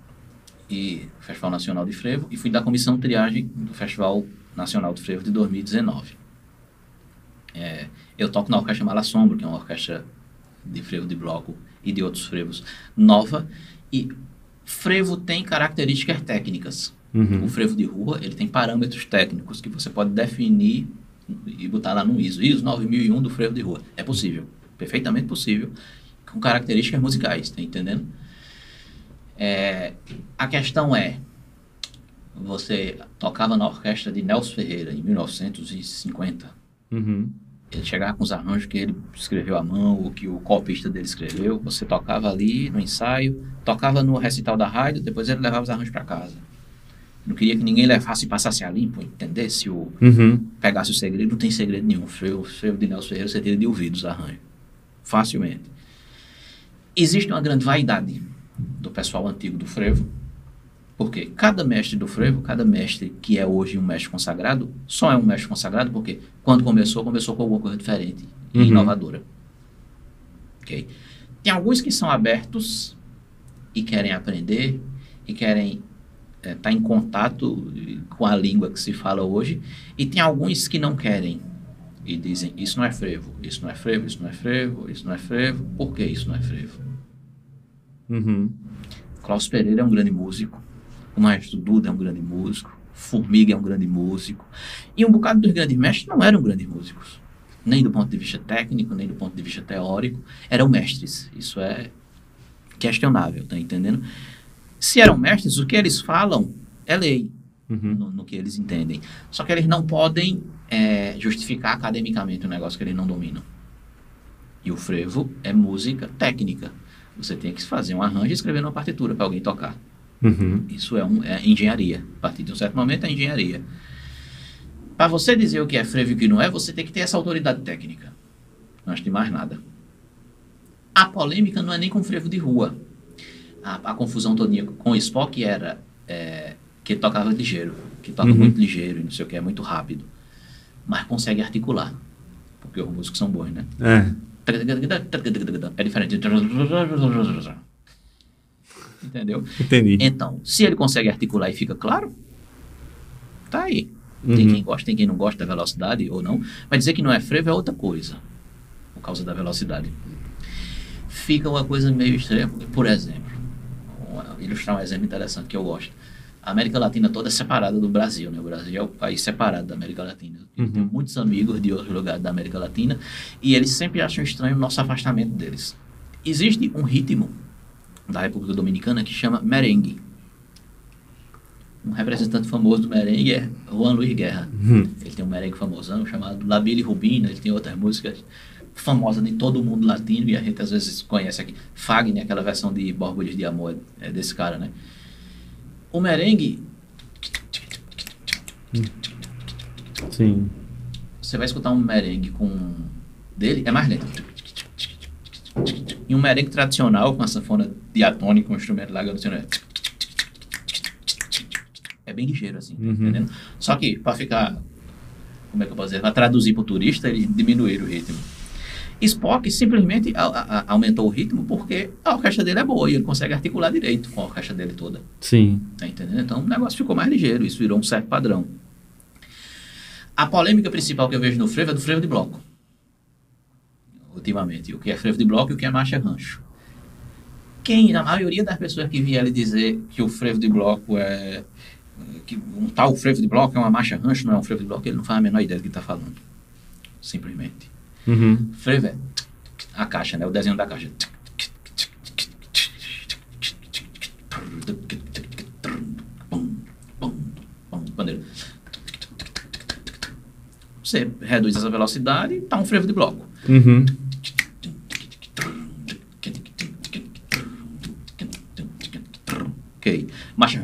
e Festival Nacional de Frevo e fui da comissão triagem do Festival Nacional de Frevo de 2019. É, eu toco na orquestra Malassombro, que é uma orquestra de frevo de bloco e de outros frevos nova. E frevo tem características técnicas. Uhum. O frevo de rua ele tem parâmetros técnicos que você pode definir e botar lá no ISO. ISO 9001 do frevo de rua. É possível, perfeitamente possível, com características musicais, tá entendendo? É, a questão é, você tocava na orquestra de Nelson Ferreira em 1950. Uhum. Ele chegava com os arranjos que ele escreveu à mão, ou que o copista dele escreveu. Você tocava ali no ensaio, tocava no recital da rádio, depois ele levava os arranjos para casa. Não queria que ninguém levasse e passasse a limpo, entendesse o uhum. pegasse o segredo. Não tem segredo nenhum. O frevo de Nelson Ferreira você tira de ouvido os arranjos, facilmente. Existe uma grande vaidade do pessoal antigo do frevo, porque cada mestre do frevo, cada mestre que é hoje um mestre consagrado, só é um mestre consagrado porque quando começou, começou com alguma coisa diferente e uhum. inovadora. Ok? Tem alguns que são abertos e querem aprender e querem estar é, tá em contato com a língua que se fala hoje, e tem alguns que não querem e dizem: Isso não é frevo, isso não é frevo, isso não é frevo, isso não é frevo, por que isso não é frevo? Uhum. Klaus Pereira é um grande músico, o maestro Duda é um grande músico, Formiga é um grande músico. E um bocado dos grandes mestres não eram grandes músicos. Nem do ponto de vista técnico, nem do ponto de vista teórico. Eram mestres. Isso é questionável, tá entendendo? Se eram mestres, o que eles falam é lei. Uhum. No, no, que eles entendem. Só que eles não podem é, justificar academicamente um negócio que eles não dominam. E o frevo é música técnica. Você tem que fazer um arranjo e escrever numa partitura para alguém tocar. Uhum. Isso é, um, é engenharia. A partir de um certo momento é engenharia. Para você dizer o que é frevo e o que não é, você tem que ter essa autoridade técnica. Não acho de mais nada. A polêmica não é nem com frevo de rua. A, a, a confusão todinha com o Spock era é, que ele tocava ligeiro, que toca Uhum. muito ligeiro e não sei o que, é muito rápido. Mas consegue articular. Porque os músicos são bons, né? É. É diferente. Entendeu? Entendi. Então, se ele consegue articular e fica claro, tá aí. Tem Uhum. quem gosta, tem quem não gosta da velocidade ou não. Mas dizer que não é frevo é outra coisa, por causa da velocidade. Fica uma coisa meio estranha, porque, por exemplo, vou ilustrar um exemplo interessante que eu gosto. A América Latina toda é separada do Brasil, né? O Brasil é o país separado da América Latina. Uhum. tenho muitos amigos de outros lugares da América Latina e eles sempre acham estranho o nosso afastamento deles. Existe um ritmo da República Dominicana que chama merengue. Um representante famoso do merengue é Juan Luiz Guerra. Uhum. Ele tem um merengue famosão chamado La Billy Rubina, ele tem outras músicas famosas de todo mundo latino e a gente às vezes conhece aqui. Fagner, aquela versão de Borbulhas de Amor, é desse cara, né? O merengue, Sim. você vai escutar um merengue com dele, é mais lento. E um merengue tradicional com a sanfona diatônica, um instrumento lá, é bem ligeiro assim, tá Uhum. entendendo? Só que para ficar, como é que eu posso dizer, para traduzir para o turista, eles diminuíram o ritmo. Spock simplesmente a- a- aumentou o ritmo porque a orquestra dele é boa e ele consegue articular direito com a orquestra dele toda. Sim. Tá entendendo? Então o negócio ficou mais ligeiro, isso virou um certo padrão. A polêmica principal que eu vejo no frevo é do frevo de bloco. Ultimamente. O que é frevo de bloco e o que é marcha rancho. Quem, a maioria das pessoas que vierem dizer que o frevo de bloco é. que um tal frevo de bloco é uma marcha rancho, não é um frevo de bloco, ele não faz a menor ideia do que está falando. Simplesmente. Uhum. Frevo é a caixa, né? O desenho da caixa. Você reduz essa velocidade e tá um frevo de bloco. Uhum. Ok. Marcha.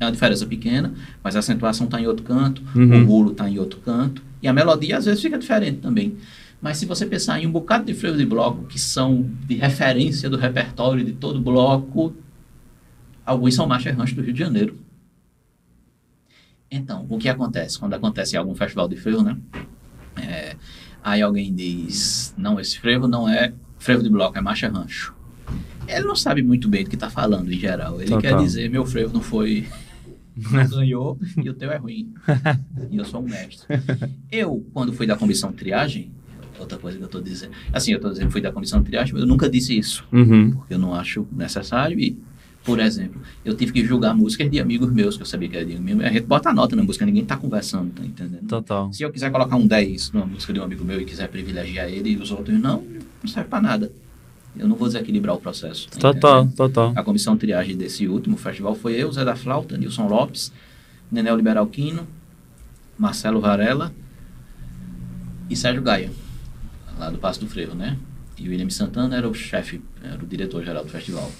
É uma diferença pequena, mas a acentuação está em outro canto, Uhum. o bolo está em outro canto, e a melodia às vezes fica diferente também. Mas se você pensar em um bocado de frevo de bloco que são de referência do repertório de todo bloco, alguns são marcha rancho do Rio de Janeiro. Então, o que acontece? Quando acontece algum festival de frevo, né? É, aí alguém diz, não, esse frevo não é frevo de bloco, é marcha rancho. Ele não sabe muito bem do que está falando em geral. Ele Total. quer dizer, meu frevo não foi... não ganhou e o teu é ruim. e eu sou um mestre. Eu, quando fui da comissão triagem, outra coisa que eu estou dizendo... Assim, eu estou dizendo fui da comissão triagem, mas eu nunca disse isso. Uhum. Porque eu não acho necessário e... Por exemplo, eu tive que julgar músicas de amigos meus, que eu sabia que era de amigo meu. A gente bota a nota na música, ninguém tá conversando, tá entendendo? Total. Se eu quiser colocar um 10 numa música de um amigo meu e quiser privilegiar ele e os outros não, não serve para nada. Eu não vou desequilibrar o processo. tá Total, entendendo? total. A comissão triagem desse último festival foi eu, Zé da Flauta, Nilson Lopes, Nenel Liberalquino, Marcelo Varela e Sérgio Gaia, lá do Passo do Frevo, né? E o William Santana era o chefe, era o diretor-geral do festival.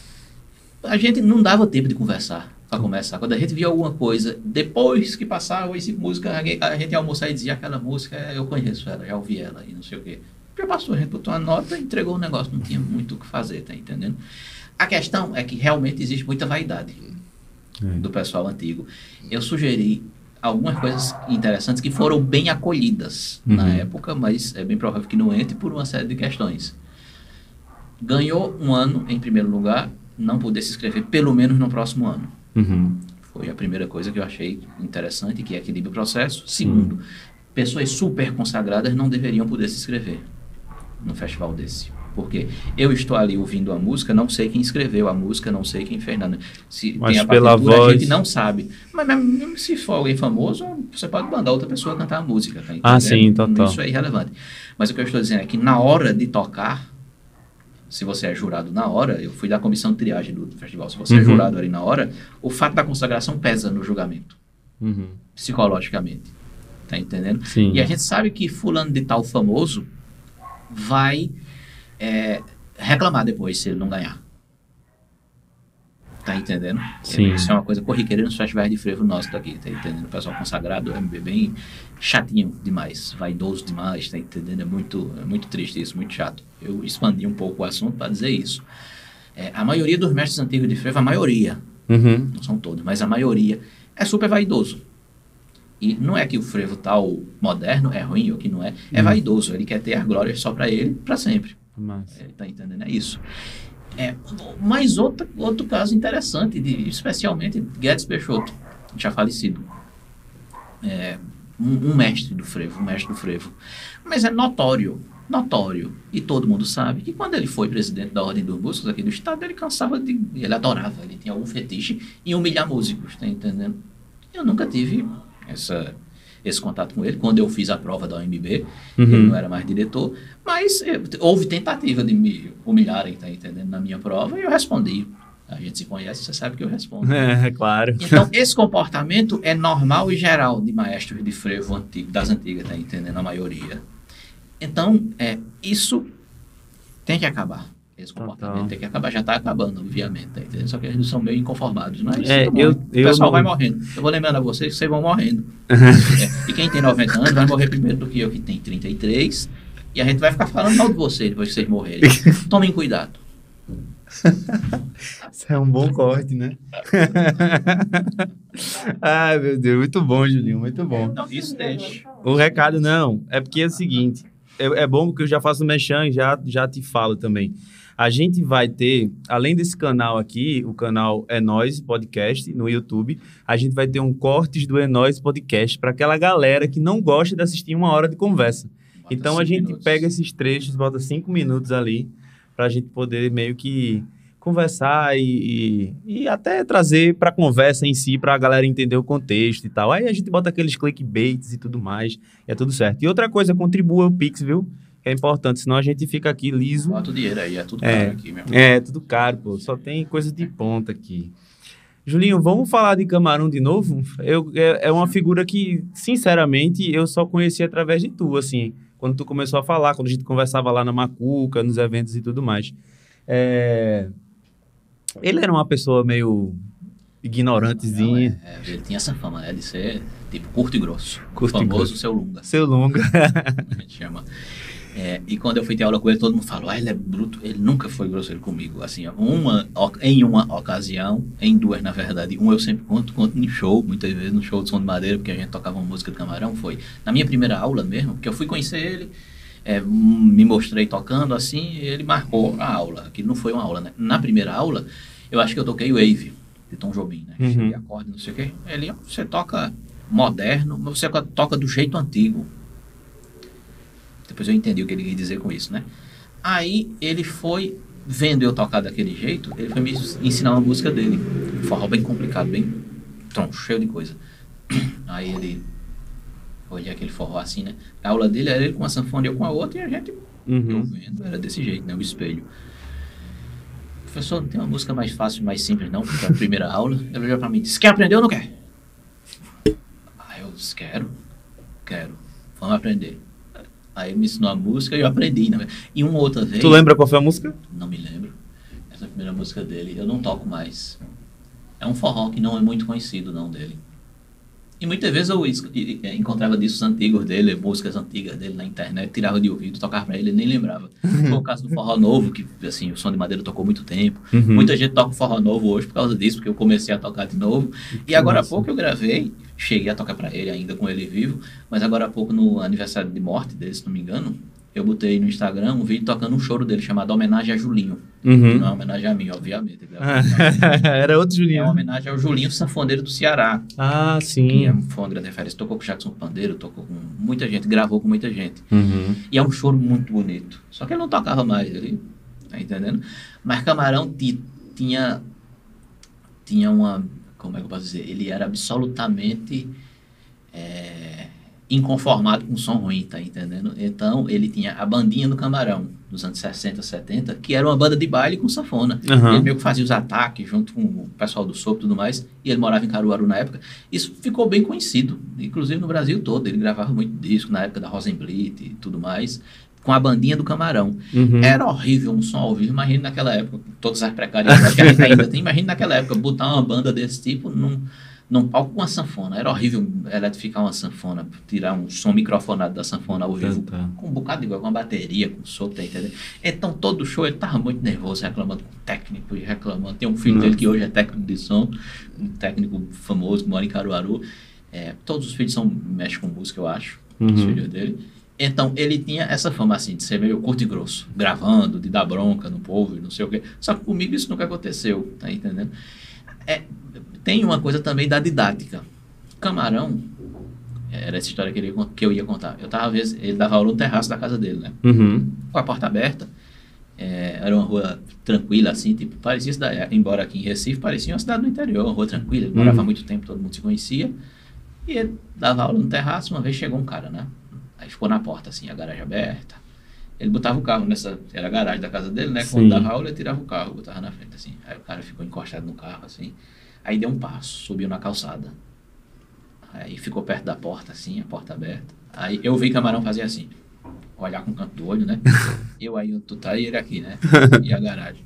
A gente não dava tempo de conversar para começar. Quando a gente via alguma coisa, depois que passava essa música, a gente- ia almoçar e dizia aquela música, eu conheço ela, já ouvi ela e não sei o quê. Já passou, a gente botou uma nota entregou o negócio, não tinha muito o que fazer, tá entendendo? A questão é que realmente existe muita vaidade É. do pessoal antigo. Eu sugeri algumas coisas interessantes que foram bem acolhidas na Uhum. época, mas é bem provável que não entre por uma série de questões. Ganhou um ano em primeiro lugar, não poder se inscrever pelo menos no próximo ano. Uhum. Foi a primeira coisa que eu achei interessante, que equilibra o processo. Segundo, pessoas super consagradas não deveriam poder se inscrever no festival desse. Porque eu estou ali ouvindo a música, não sei quem escreveu a música, não sei quem fez nada. Se Mas tem a pela partitura, a voz- gente não sabe. Mas mesmo se for alguém famoso, você pode mandar outra pessoa cantar a música. Tá Ah, sim, total. Isso é irrelevante. Mas o que eu estou dizendo é que na hora de tocar, se você é jurado na hora, eu fui da comissão de triagem do festival, se você é Uhum. jurado ali na hora, o fato da consagração pesa no julgamento Uhum. psicologicamente. Tá entendendo? Sim. E a gente sabe que fulano de tal famoso vai é, reclamar depois se ele não ganhar. Tá entendendo? Sim. Isso é uma coisa corriqueira nos festivais de frevo nosso daqui, tá entendendo? O pessoal consagrado, é bem chatinho demais, vaidoso demais, tá entendendo? É muito, é muito triste isso, muito chato. Eu expandi um pouco o assunto para dizer isso. É, a maioria dos mestres antigos de frevo, a maioria, Uhum. não são todos, mas a maioria é super vaidoso. E não é que o frevo tal moderno é ruim ou que não é, é Uhum. vaidoso. Ele quer ter as glórias só para ele, para sempre. Massa. É, tá entendendo? É isso. É, mas outro, outro caso interessante, de, especialmente Guedes Peixoto, já falecido. É, um, um mestre do frevo, um mestre do frevo. Mas é notório, notório, e todo mundo sabe, que quando ele foi presidente da Ordem dos Músicos aqui do Estado, ele cansava de. Ele adorava, ele tinha algum fetiche em humilhar músicos, tá entendendo? Eu nunca tive essa, esse contato com ele. Quando eu fiz a prova da OMB, ele Uhum. não era mais diretor, mas houve tentativa de me humilharem, tá entendendo, na minha prova, e eu respondi. A gente se conhece, você sabe que eu respondo. É, claro. Então, esse comportamento é normal e geral de maestros de frevo antigo, das antigas, tá entendendo? A maioria. Então, é, isso tem que acabar. Esse comportamento tem que acabar. Já está acabando, obviamente, tá entendendo? Só que eles são meio inconformados. Mas É, bom. eu- o eu pessoal não- vai morrendo. Eu vou lembrando a vocês que vocês vão morrendo. É, e quem tem 90 anos vai morrer primeiro do que eu, que tem 33. E a gente vai ficar falando mal de vocês depois que vocês morrerem. Tomem cuidado. Isso é um bom corte, né? Ai, meu Deus, muito bom, Julinho, muito bom. Não, isso deixa. O recado não, é porque é o seguinte, é, é bom porque eu já faço mechan e já, já te falo também. A gente vai ter, além desse canal aqui, o canal É Nós Podcast no YouTube, a gente vai ter um cortes do É Nós Podcast para aquela galera que não gosta de assistir uma hora de conversa. Bota Então a gente minutos. pega esses trechos, bota cinco minutos ali, para a gente poder meio que conversar e, e, e até trazer para a conversa em si, para a galera entender o contexto e tal. Aí a gente bota aqueles clickbaits e tudo mais, e é tudo certo. E outra coisa, contribua o Pix, viu? É importante, senão a gente fica aqui liso. Bota o dinheiro aí, é tudo É. caro aqui mesmo. É, tudo caro, pô. Só tem coisa de ponta aqui. Julinho, vamos falar de Camarão de novo? Eu, é, é uma figura que, sinceramente, eu só conheci através de tu, assim. Quando tu começou a falar, quando a gente conversava lá na Macuca, nos eventos e tudo mais. É, Ele era uma pessoa meio ignorantezinha. É, ele tinha essa fama, né? De ser, tipo, curto e grosso. Curto e famoso grosso. seu Lunga, Seu longa. a gente chama. É, e quando eu fui ter aula com ele, todo mundo falou, ah, ele é bruto. Ele nunca foi grosseiro comigo. Assim, uma, em uma ocasião, em duas, na verdade. Um eu sempre conto, conto em show, muitas vezes no show de som de madeira, porque a gente tocava uma música de camarão. Foi na minha primeira aula mesmo, que eu fui conhecer ele, é, me mostrei tocando assim, ele marcou a aula. Que não foi uma aula, né? Na primeira aula, eu acho que eu toquei Wave, de Tom Jobim, né? Uhum. Cheguei acorde, não sei o quê. Ele, ó, você toca moderno, mas você toca do jeito antigo. Depois eu entendi o que ele quis dizer com isso, né? Aí ele foi, vendo eu tocar daquele jeito, ele foi me ensinar uma música dele. Um forró bem complicado, bem troncho, cheio de coisa. Aí ele olhei aquele forró assim, né? A aula dele era ele com uma sanfona e eu com a outra, e a gente, Uhum. vendo, era desse jeito, né? O espelho. Professor, não tem uma música mais fácil, mais simples, não? Para a primeira aula. Ele olhou pra mim e disse: Quer aprender ou não quer? Aí eu disse: Quero, quero, vamos aprender. Aí me ensinou a música e eu aprendi, né? E uma outra vez. Tu lembra qual foi a música? Não me lembro. Essa primeira música dele, eu não toco mais. É um forró que não é muito conhecido, não, dele. E muitas vezes eu e- encontrava discos antigos dele, músicas antigas dele na internet, tirava de ouvido, tocava pra ele, nem lembrava. Foi o caso do forró novo, que assim, o som de madeira tocou muito tempo. Uhum. Muita gente toca forró novo hoje por causa disso, porque eu comecei a tocar de novo. E agora há pouco eu gravei, cheguei a tocar pra ele ainda com ele vivo, mas agora há pouco no aniversário de morte dele, se não me engano, eu botei no Instagram um vídeo tocando um choro dele chamado Homenagem a Julinho. Não é Uhum. uma homenagem a mim, obviamente. gravou. Era outro É Julinho. uma homenagem ao Julinho, sanfoneiro do Ceará, Ah, que sim. é, foi uma grande referência. Tocou com Jackson Pandeiro, tocou com muita gente, gravou com muita gente. Uhum. E é um choro muito bonito. Só que ele não tocava mais, ele, tá entendendo? Mas Camarão ti- tinha, tinha uma, como é que eu posso dizer? Ele era absolutamente é, inconformado com som ruim, tá entendendo? Então ele tinha a bandinha do Camarão, dos anos 60, 70, que era uma banda de baile com sanfona. Aham. Ele meio que fazia os ataques junto com o pessoal do sopro e tudo mais. E ele morava em Caruaru na época. Isso ficou bem conhecido, inclusive no Brasil todo. Ele gravava muito disco na época da Rosenblit e tudo mais. Com a bandinha do Camarão. Uhum. Era horrível um som ao vivo, imagina naquela época, todas as precariedades que a gente ainda tem, imagina naquela época, botar uma banda desse tipo num, num palco com uma sanfona. Era horrível eletrificar uma sanfona, tirar um som microfonado da sanfona ao vivo, Tá, tá. com um bocado igual, com uma bateria, com som, tá entendendo? Então todo show ele tava muito nervoso, reclamando com o técnico e reclamando. Tem um filho Nossa. dele que hoje é técnico de som, um técnico famoso que mora em Caruaru. É, todos os filhos são, mexem com música, eu acho, os Uhum. filhos dele. Então, ele tinha essa fama, assim, de ser meio curto e grosso, gravando, de dar bronca no povo não sei o quê. Só que comigo isso nunca aconteceu, tá entendendo? É, tem uma coisa também da didática. Camarão, era essa história que, ele, que eu ia contar. Eu tava, às vezes, ele dava aula no terraço da casa dele, né? Uhum. Com a porta aberta. É, era uma rua tranquila, assim, tipo, parecia cidade, embora aqui em Recife parecia uma cidade do interior, uma rua tranquila, ele morava há Uhum. muito tempo, todo mundo se conhecia. E ele dava aula no terraço, uma vez chegou um cara, né? Aí ficou na porta, assim, a garagem aberta. Ele botava o carro nessa, era a garagem da casa dele, né? Quando Sim. dava aula, ele tirava o carro, botava na frente, assim. Aí o cara ficou encostado no carro, assim. Aí deu um passo, subiu na calçada. Aí ficou perto da porta, assim, a porta aberta. Aí eu vi Camarão fazer assim, olhar com o canto do olho, né? Eu aí, tu tá e ele aqui, né? E a garagem.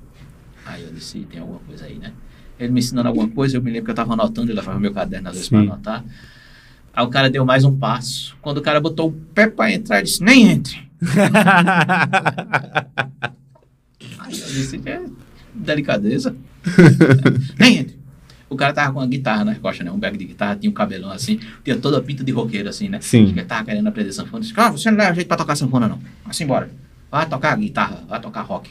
Aí eu disse, tem alguma coisa aí, né? Ele me ensinando alguma coisa, eu me lembro que eu tava anotando, ele levava meu caderno às vezes pra anotar. Aí o cara deu mais um passo. Quando o cara botou o pé pra entrar, ele disse, nem entre. Aí eu disse, é delicadeza. Nem entre. O cara tava com uma guitarra nas costas, né? Um bag de guitarra, tinha um cabelão assim, tinha toda a pinta de roqueiro, assim, né? Sim. Ele tava querendo aprender sanfona. Disse, ah, você não leva jeito pra tocar sanfona, não. Vai-se embora. Vai tocar guitarra, vai tocar rock.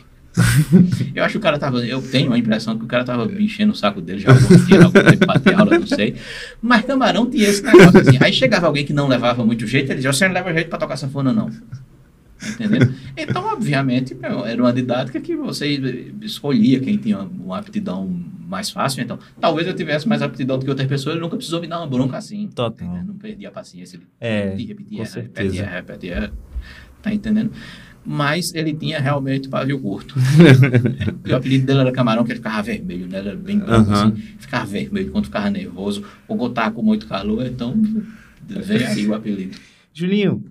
Eu acho que o cara tava. Eu tenho a impressão que o cara tava enchendo o saco dele já algum dia, algum tempo pra ter aula, não sei. Mas camarão tinha esse negócio assim. Aí chegava alguém que não levava muito jeito, ele dizia, você não leva jeito pra tocar sanfona, não. Entendeu? Então, obviamente, era uma didática que você escolhia quem tinha uma aptidão mais fácil. Então, talvez eu tivesse mais aptidão do que outras pessoas, ele nunca precisou me dar uma bronca assim. Total. entendeu? Não perdi a paciência. Ele É, repetia, repetia, repetia, repetia. Tá entendendo? Mas ele tinha realmente pavio curto. e o apelido dele era camarão, que ele ficava vermelho, né? Ele era bem branco, Aham. assim. Ficava vermelho quando ficava nervoso. Ou quando tava com muito calor, então veio aí o apelido. Julinho,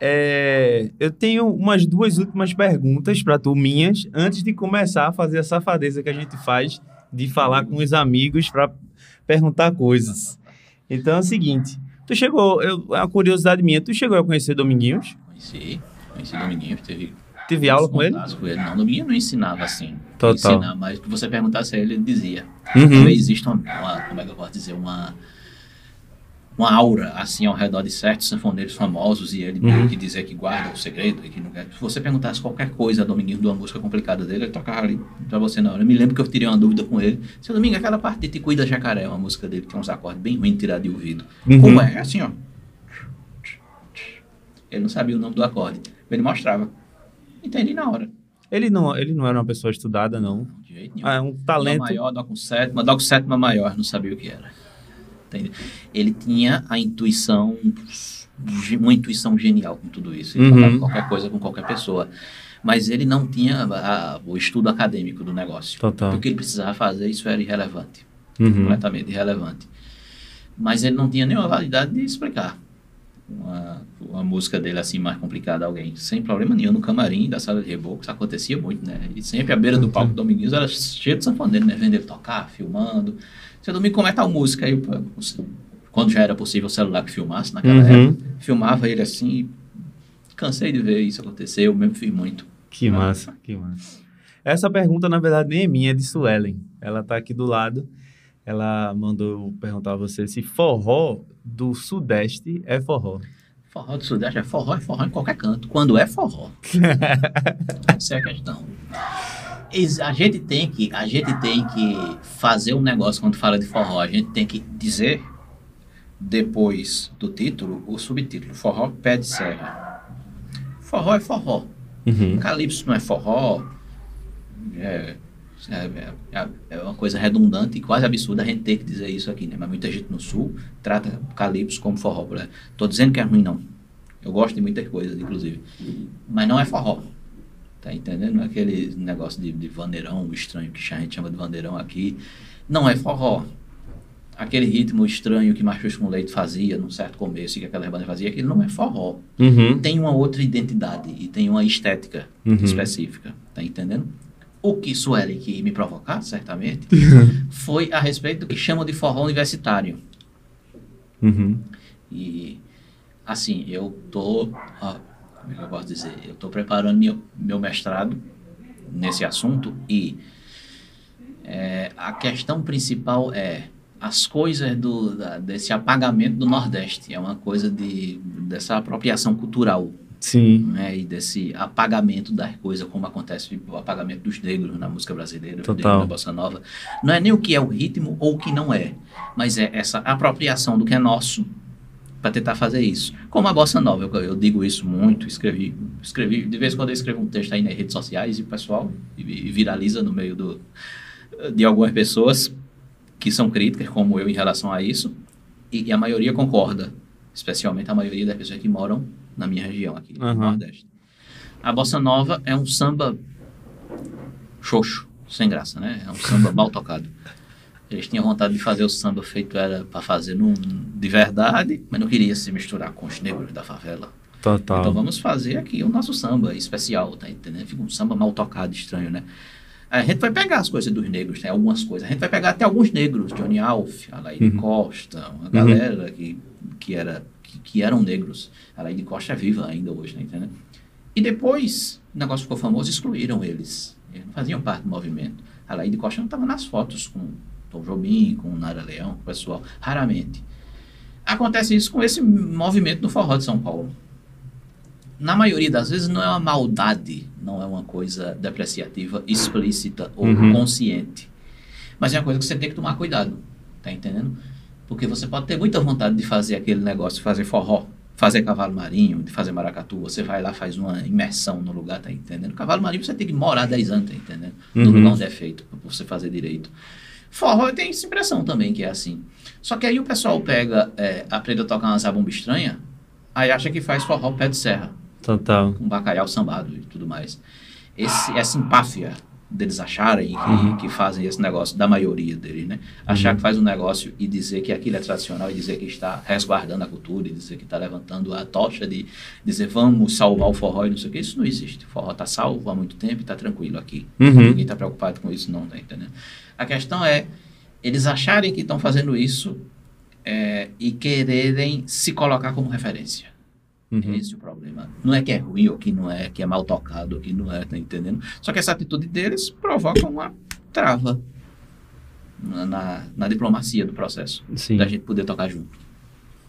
é, eu tenho umas duas últimas perguntas para tu, minhas, antes de começar a fazer a safadeza que a gente faz de falar com os amigos para perguntar coisas. Então é o seguinte, tu chegou, eu, é uma curiosidade minha, tu chegou a conhecer Dominguinhos? Conheci, conheci Dominguinho, teve Teve aula com ele? com ele. Não, Dominguinho não ensinava assim. Total. Ensinar, mas se você perguntasse a ele, ele dizia. Uhum. Talvez exista uma, uma- como é que eu posso dizer, uma, uma aura assim ao redor de certos sanfoneiros famosos e ele Uhum. meio que dizer que guarda o segredo e que não quer. Se você perguntasse qualquer coisa a Dominguinho de uma música complicada dele, ele tocava ali pra você na hora. Eu me lembro que eu tirei uma dúvida com ele. Seu Domingo, aquela parte de Te Cuida Jacaré, uma música dele que tem uns acordes bem ruins tirar de ouvido. Uhum. Como é? É assim, ó. Ele não sabia o nome do acorde. Ele mostrava. Entendi na hora. Ele não, ele não era uma pessoa estudada, não. De jeito nenhum. Ah, é um talento. maior, dó com sétima, dó com sétima maior, não sabia o que era. Entende? Ele tinha a intuição, uma intuição genial com tudo isso. Ele Uhum. qualquer coisa com qualquer pessoa. Mas ele não tinha a- o estudo acadêmico do negócio. Total. O que ele precisava fazer, isso era irrelevante. Uhum. Completamente irrelevante. Mas ele não tinha nenhuma validade de explicar uma, uma música dele assim mais complicada a alguém. Sem problema nenhum no camarim da sala de reboco, isso acontecia muito, né? E sempre à beira do palco do Dominguinhos era cheio de sanfoneiro, né? Vendo ele tocar, filmando. Seu Domingo, como é tal música? Aí, quando já era possível o celular que filmasse naquela Uhum. época, filmava ele assim e cansei de ver isso acontecer, eu mesmo fiz muito. Que massa, que massa. Essa pergunta, na verdade, nem é minha, é de Suelen. Ela tá aqui do lado. Ela mandou perguntar a você se forró do Sudeste é forró. Forró do Sudeste é forró, é forró em qualquer canto. Quando é forró. Essa é a questão. A gente tem que, a gente tem que fazer um negócio quando fala de forró. A gente tem que dizer depois do título o subtítulo. Forró pé de serra. Forró é forró. Uhum. Calypso não é forró. É, é, é- é uma coisa redundante e quase absurda a gente ter que dizer isso aqui, né? Mas muita gente no sul trata Calypso como forró. por exemplo. Tô dizendo que é ruim, não. Eu gosto de muitas coisas, inclusive. Mas não é forró. Tá entendendo? É aquele negócio de, de vandeirão estranho que a gente chama de vandeirão aqui. Não é forró. aquele ritmo estranho que Marcos com Leite fazia num certo começo e que aquela banda fazia, aquilo não é forró. Uhum. Tem uma outra identidade e tem uma estética Uhum. específica, tá entendendo? O que Suelen quis me provocar, certamente, foi a respeito do que chamam de forró universitário. Uhum. E, assim, eu tô, ó, como é que eu posso dizer? Eu tô preparando meu, meu mestrado nesse assunto e é, a questão principal é as coisas do, da- desse apagamento do Nordeste. É uma coisa de, dessa apropriação cultural Sim. né, e desse apagamento das coisas, como acontece o apagamento dos negros na música brasileira, Total. na bossa nova. Não é nem o que é o ritmo ou o que não é, mas é essa apropriação do que é nosso para tentar fazer isso. Como a bossa nova, eu, eu digo isso muito, escrevi, escrevi, de vez em quando eu escrevo um texto aí nas redes sociais e o pessoal e, e viraliza no meio do, de algumas pessoas que são críticas, como eu, em relação a isso, e, e a maioria concorda, especialmente a maioria das pessoas que moram na minha região aqui, Aham. no Nordeste. A bossa nova é um samba xoxo, sem graça, né? É um samba mal tocado. Eles tinham vontade de fazer o samba feito era para fazer num, de verdade, mas não queria se misturar com os negros da favela. Total. Então vamos fazer aqui o nosso samba especial, tá entendendo? Fica um samba mal tocado, estranho, né? A gente vai pegar as coisas dos negros, tem algumas coisas. A gente vai pegar até alguns negros, Johnny Alf, Alaide Uhum. Costa, uma galera que, que, era, que, que eram negros. Alaide Costa é viva ainda hoje, né? Entendeu? E depois, o negócio ficou famoso, excluíram eles. Eles não faziam parte do movimento. Alaide Costa não estava nas fotos com Tom Jobim, com Nara Leão, com o pessoal, raramente. Acontece isso com esse movimento no forró de São Paulo na maioria das vezes não é uma maldade, não é uma coisa depreciativa, explícita ou Uhum. consciente. Mas é uma coisa que você tem que tomar cuidado, tá entendendo? Porque você pode ter muita vontade de fazer aquele negócio, fazer forró, fazer cavalo marinho, de fazer maracatu, você vai lá, faz uma imersão no lugar, tá entendendo? Cavalo marinho você tem que morar 10 anos, tá entendendo? No Uhum. lugar onde é feito, pra você fazer direito. Forró tem essa impressão também que é assim. Só que aí o pessoal pega, é, aprende a tocar uma zabumba estranha, aí acha que faz forró pé de serra Total. com bacalhau sambado e tudo mais. Esse, essa empáfia deles acharem que, Uhum. que fazem esse negócio, da maioria deles, né? Achar que faz um negócio e dizer que aquilo é tradicional e dizer que está resguardando a cultura e dizer que está levantando a tocha de dizer vamos salvar o forró e não sei o que, isso não existe. O forró está salvo há muito tempo e está tranquilo aqui. Uhum. Ninguém está preocupado com isso, não, tá entendendo? A questão é eles acharem que estão fazendo isso é, e quererem se colocar como referência. Uhum. Esse é o problema. Não é que é ruim ou que não é, que é mal tocado ou que não é, tá entendendo? Só que essa atitude deles provoca uma trava na, na, na diplomacia do processo. Sim. Da gente poder tocar junto.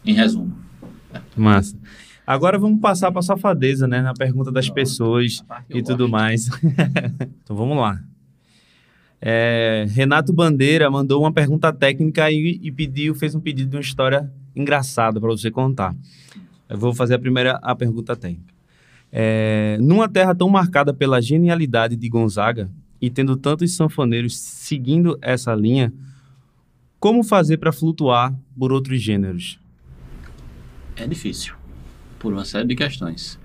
Em resumo. Massa. Agora vamos passar para safadeza, né? Na pergunta das Ó, pessoas a e tudo gosto. mais. então vamos lá. É, Renato Bandeira mandou uma pergunta técnica e, e pediu, fez um pedido de uma história engraçada para você contar. Eu vou fazer a primeira a pergunta técnica. É, numa terra tão marcada pela genialidade de Gonzaga e tendo tantos sanfoneiros seguindo essa linha, como fazer para flutuar por outros gêneros? É difícil. Por uma série de questões.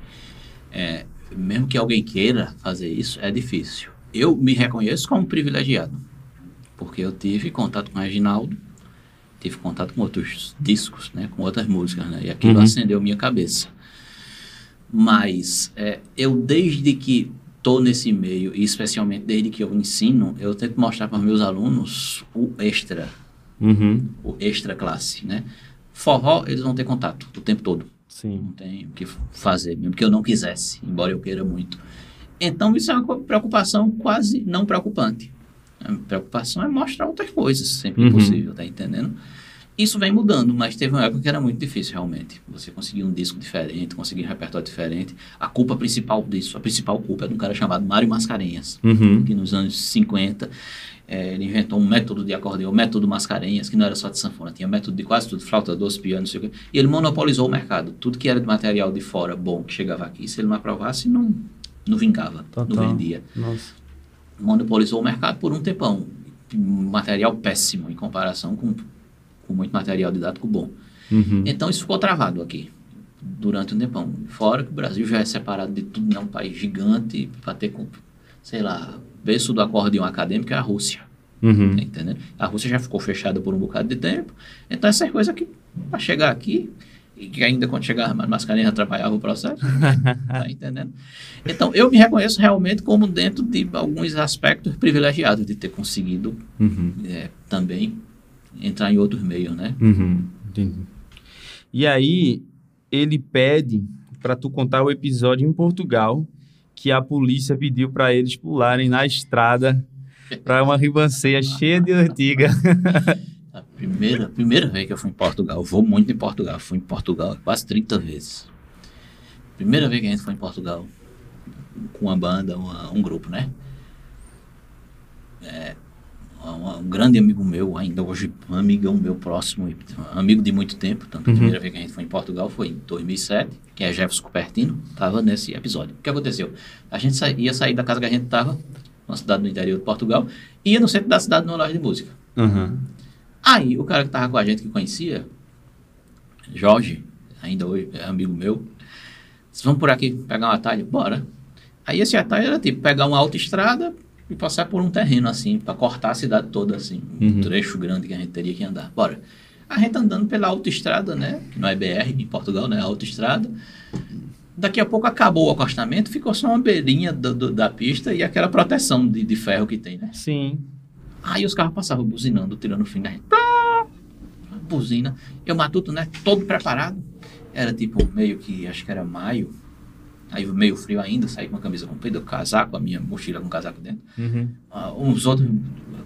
É, mesmo que alguém queira fazer isso, é difícil. Eu me reconheço como privilegiado. Porque eu tive contato com o Reginaldo, tive contato com outros discos, né, com outras músicas, né, e aquilo Uhum. acendeu minha cabeça. Mas é, eu, desde que estou nesse meio, e especialmente desde que eu ensino, eu tento mostrar para os meus alunos o extra, Uhum. o extra classe, né? Forró, eles vão ter contato o tempo todo. Sim. Não tem o que fazer, mesmo que eu não quisesse, embora eu queira muito. Então, isso é uma preocupação quase não preocupante. A preocupação é mostrar outras coisas, sempre Uhum. possível, tá entendendo? Isso vem mudando, mas teve uma época que era muito difícil, realmente. Você conseguir um disco diferente, conseguir um repertório diferente. A culpa principal disso, a principal culpa é de um cara chamado Mário Mascarenhas Uhum. que nos anos 50 eh, ele inventou um método de acordeão, o método Mascarenhas, que não era só de sanfona, tinha método de quase tudo, flauta doce, piano, não sei o quê. E ele monopolizou o mercado. Tudo que era de material de fora bom que chegava aqui, se ele não aprovasse, não, não vingava, não vendia. Nossa. Monopolizou o mercado por um tempão. Material péssimo em comparação com, com muito material didático bom. Uhum. Então isso ficou travado aqui durante um tempão. Fora que o Brasil já é separado de tudo, é um país gigante para ter, sei lá, berço do acordeão acadêmico é a Rússia. Uhum. Tá entendendo? A Rússia já ficou fechada por um bocado de tempo. Então, essa coisa que, para chegar aqui, e que ainda quando chegava mais Mascarenhas atrapalhava o processo. tá entendendo? Então, eu me reconheço realmente como dentro de alguns aspectos privilegiados de ter conseguido Uhum. é, também entrar em outros meios, né? Uhum. Entendi. E aí, ele pede para tu contar o episódio em Portugal que a polícia pediu para eles pularem na estrada para uma ribanceira cheia de urtiga. A primeira, primeira vez que eu fui em Portugal, eu vou muito em Portugal, fui em Portugal quase 30 vezes. Primeira vez que a gente foi em Portugal, com uma banda, uma- um grupo, né? É, um, um grande amigo meu, ainda hoje um amigão meu próximo, amigo de muito tempo, tanto que a Uhum. primeira vez que a gente foi em Portugal foi em 2007, que é Jefferson Cupertino, estava nesse episódio. O que aconteceu? A gente sa- ia sair da casa que a gente estava, uma cidade no interior de Portugal, e ia no centro da cidade numa loja de música. Uhum. Aí, o cara que tava com a gente, que conhecia, Jorge, ainda hoje é amigo meu, disse, vamos por aqui pegar um atalho? Bora. Aí esse atalho era tipo, pegar uma autoestrada e passar por um terreno assim, para cortar a cidade toda assim, um Uhum. trecho grande que a gente teria que andar. Bora. A gente andando pela autoestrada, né, que não é BR em Portugal, né, é autoestrada. Daqui a pouco acabou o acostamento, ficou só uma beirinha do- do- da pista e aquela proteção de, de ferro que tem, né? Sim. Aí os carros passavam buzinando, tirando o fim da gente. Buzina. Eu matuto, né? Todo preparado. Era tipo meio que, acho que era maio. Aí meio frio ainda, saí com a camisa comprida, casaco, a minha mochila com casaco dentro. Uhum. Ah, uns outros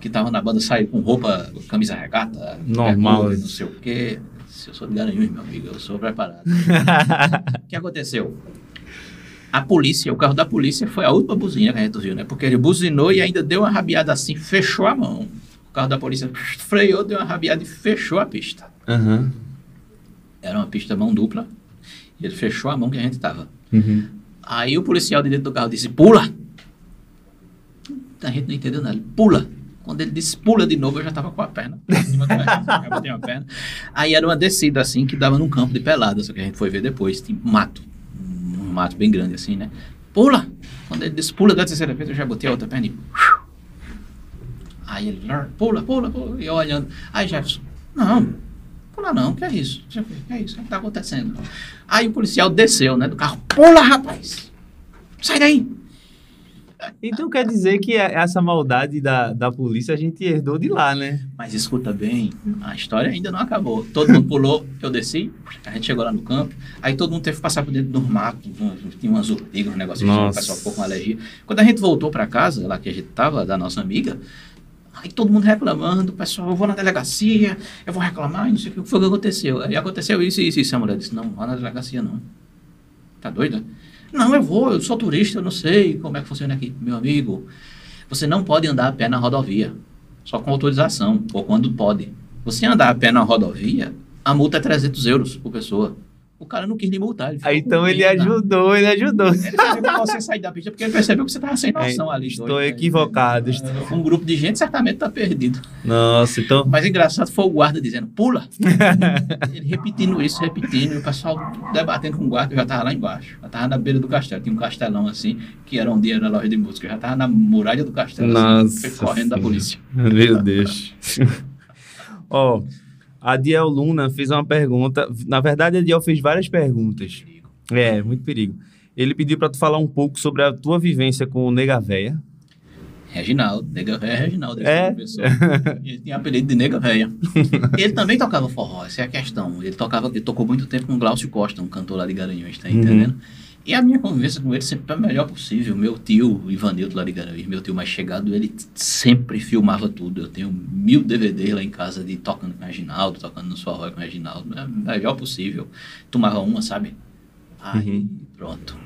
que estavam na banda saíram com roupa, camisa regata, Normal. bermuda, não sei o quê. Se eu sou de Garanhuns, meu amigo, eu sou preparado. O que aconteceu? A polícia, o carro da polícia foi a última buzina que a gente viu, né? Porque ele buzinou e ainda deu uma rabiada assim, fechou a mão. O carro da polícia freou, deu uma rabiada e fechou a pista. Uhum. Era uma pista mão dupla. E ele fechou a mão que a gente tava. Uhum. Aí o policial de dentro do carro disse, pula! A gente não entendeu nada. Ele, Pula! Quando ele disse pula de novo, eu já tava com a perna. botei uma perna. Aí era uma descida assim que dava num campo de pelada, só que a gente foi ver depois. Tinha mato. Mato bem grande assim, né? Pula! Quando ele disse pula da terceira vez, eu já botei a outra perna e. Aí ele, pula, pula, pula. E eu olhando. Aí Jefferson, não, pula não, que é isso? Que é isso? O que tá acontecendo? Aí o policial desceu, né, do carro. Pula, rapaz! Sai daí! Então quer dizer que a- essa maldade da, da polícia a gente herdou de lá, né? Mas escuta bem, a história ainda não acabou. Todo mundo pulou, eu desci, a gente chegou lá no campo, aí todo mundo teve que passar por dentro dos matos, um- tinha umas urtigas, um negócio assim, o pessoal ficou com alergia. Quando a gente voltou para casa, lá que a gente tava, da nossa amiga, aí todo mundo reclamando, o pessoal, eu vou na delegacia, eu vou reclamar, e não sei o que foi que aconteceu. Aí aconteceu isso e isso, e isso. A mulher disse, não, vá na delegacia não. Tá doida? Não, eu vou, eu sou turista, eu não sei como é que funciona aqui. Meu amigo, você não pode andar a pé na rodovia, só com autorização, ou quando pode. Você andar a pé na rodovia, a multa é 300 euros por pessoa. O cara não quis lhe multar. Ele Aí, então ele pena. ajudou, ele ajudou. Ele com você sair da pista porque ele percebeu que você estava sem noção ali. Estou doido, né? equivocado. estou- Um grupo de gente certamente está perdido. Nossa, então. Mas engraçado foi o guarda dizendo, pula. Ele repetindo isso, repetindo, e o pessoal debatendo com o guarda, eu já estava lá embaixo. Já estava na beira do castelo. Tinha um castelão assim, que era um dia na loja de música. Eu já estava na muralha do castelo, assim, Nossa foi correndo da polícia. Meu Deus. Ó, a Diel Luna fez uma pergunta. Na verdade, a Diel fez várias perguntas. É, muito perigo. Ele pediu pra tu falar um pouco sobre a tua vivência com o Nega Véia. Reginaldo, Nega Véia é Reginaldo, esse É? Ele tinha apelido de Nega Véia. Ele também tocava forró, essa é a questão. Ele tocava, ele tocou muito tempo com o Glaucio Costa, um cantor lá de Garanhuns, tá Uhum. E a minha convivência com ele sempre foi a melhor possível. Meu tio, Ivanildo Garanhuns, meu tio mais chegado, ele sempre filmava tudo. Eu tenho mil DVDs lá em casa de tocando com o Reginaldo, tocando no forró com o Reginaldo. É o melhor possível. Tomava uma, sabe? Aí, Uhum. pronto.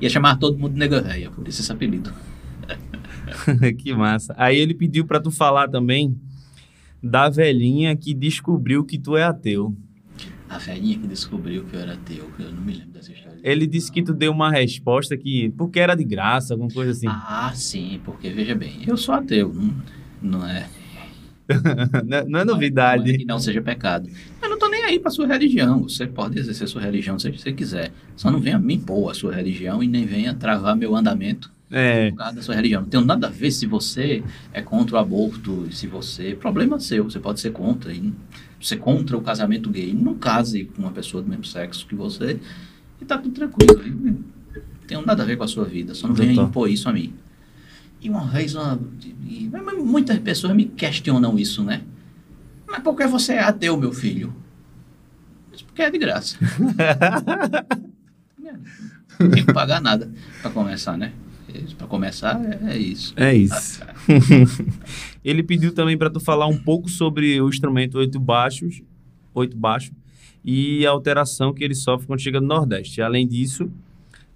Ia chamar todo mundo de Nega Véia, por isso esse apelido. que massa. Aí ele pediu pra tu falar também da velhinha que descobriu que tu é ateu. A velhinha que descobriu que eu era ateu, eu não me lembro dessa história. Ele disse que tu deu uma resposta que porque era de graça, alguma coisa assim. Ah, sim, porque veja bem, eu sou ateu, não, não é. não, é- não é Não é novidade. que não seja pecado. Eu não tô nem aí pra sua religião. Você pode exercer sua religião se você quiser. Só não venha me impor a sua religião e nem venha travar meu andamento É. Por causa da sua religião. Não tem nada a ver se você é contra o aborto, se você. Problema seu, você pode ser contra. E você é contra o casamento gay. Não case com uma pessoa do mesmo sexo que você e tá tudo tranquilo. Não tem nada a ver com a sua vida. Só não venha impor isso a mim. E uma vez, uma, e- muitas pessoas me questionam isso, né? Mas por que você é ateu, meu filho? Porque é de graça. Não tem que pagar nada para começar, né? Para começar, é, é isso. É isso. Ele pediu também para tu falar um pouco sobre o instrumento oito baixos, oito baixo, e a alteração que ele sofre quando chega no Nordeste. Além disso,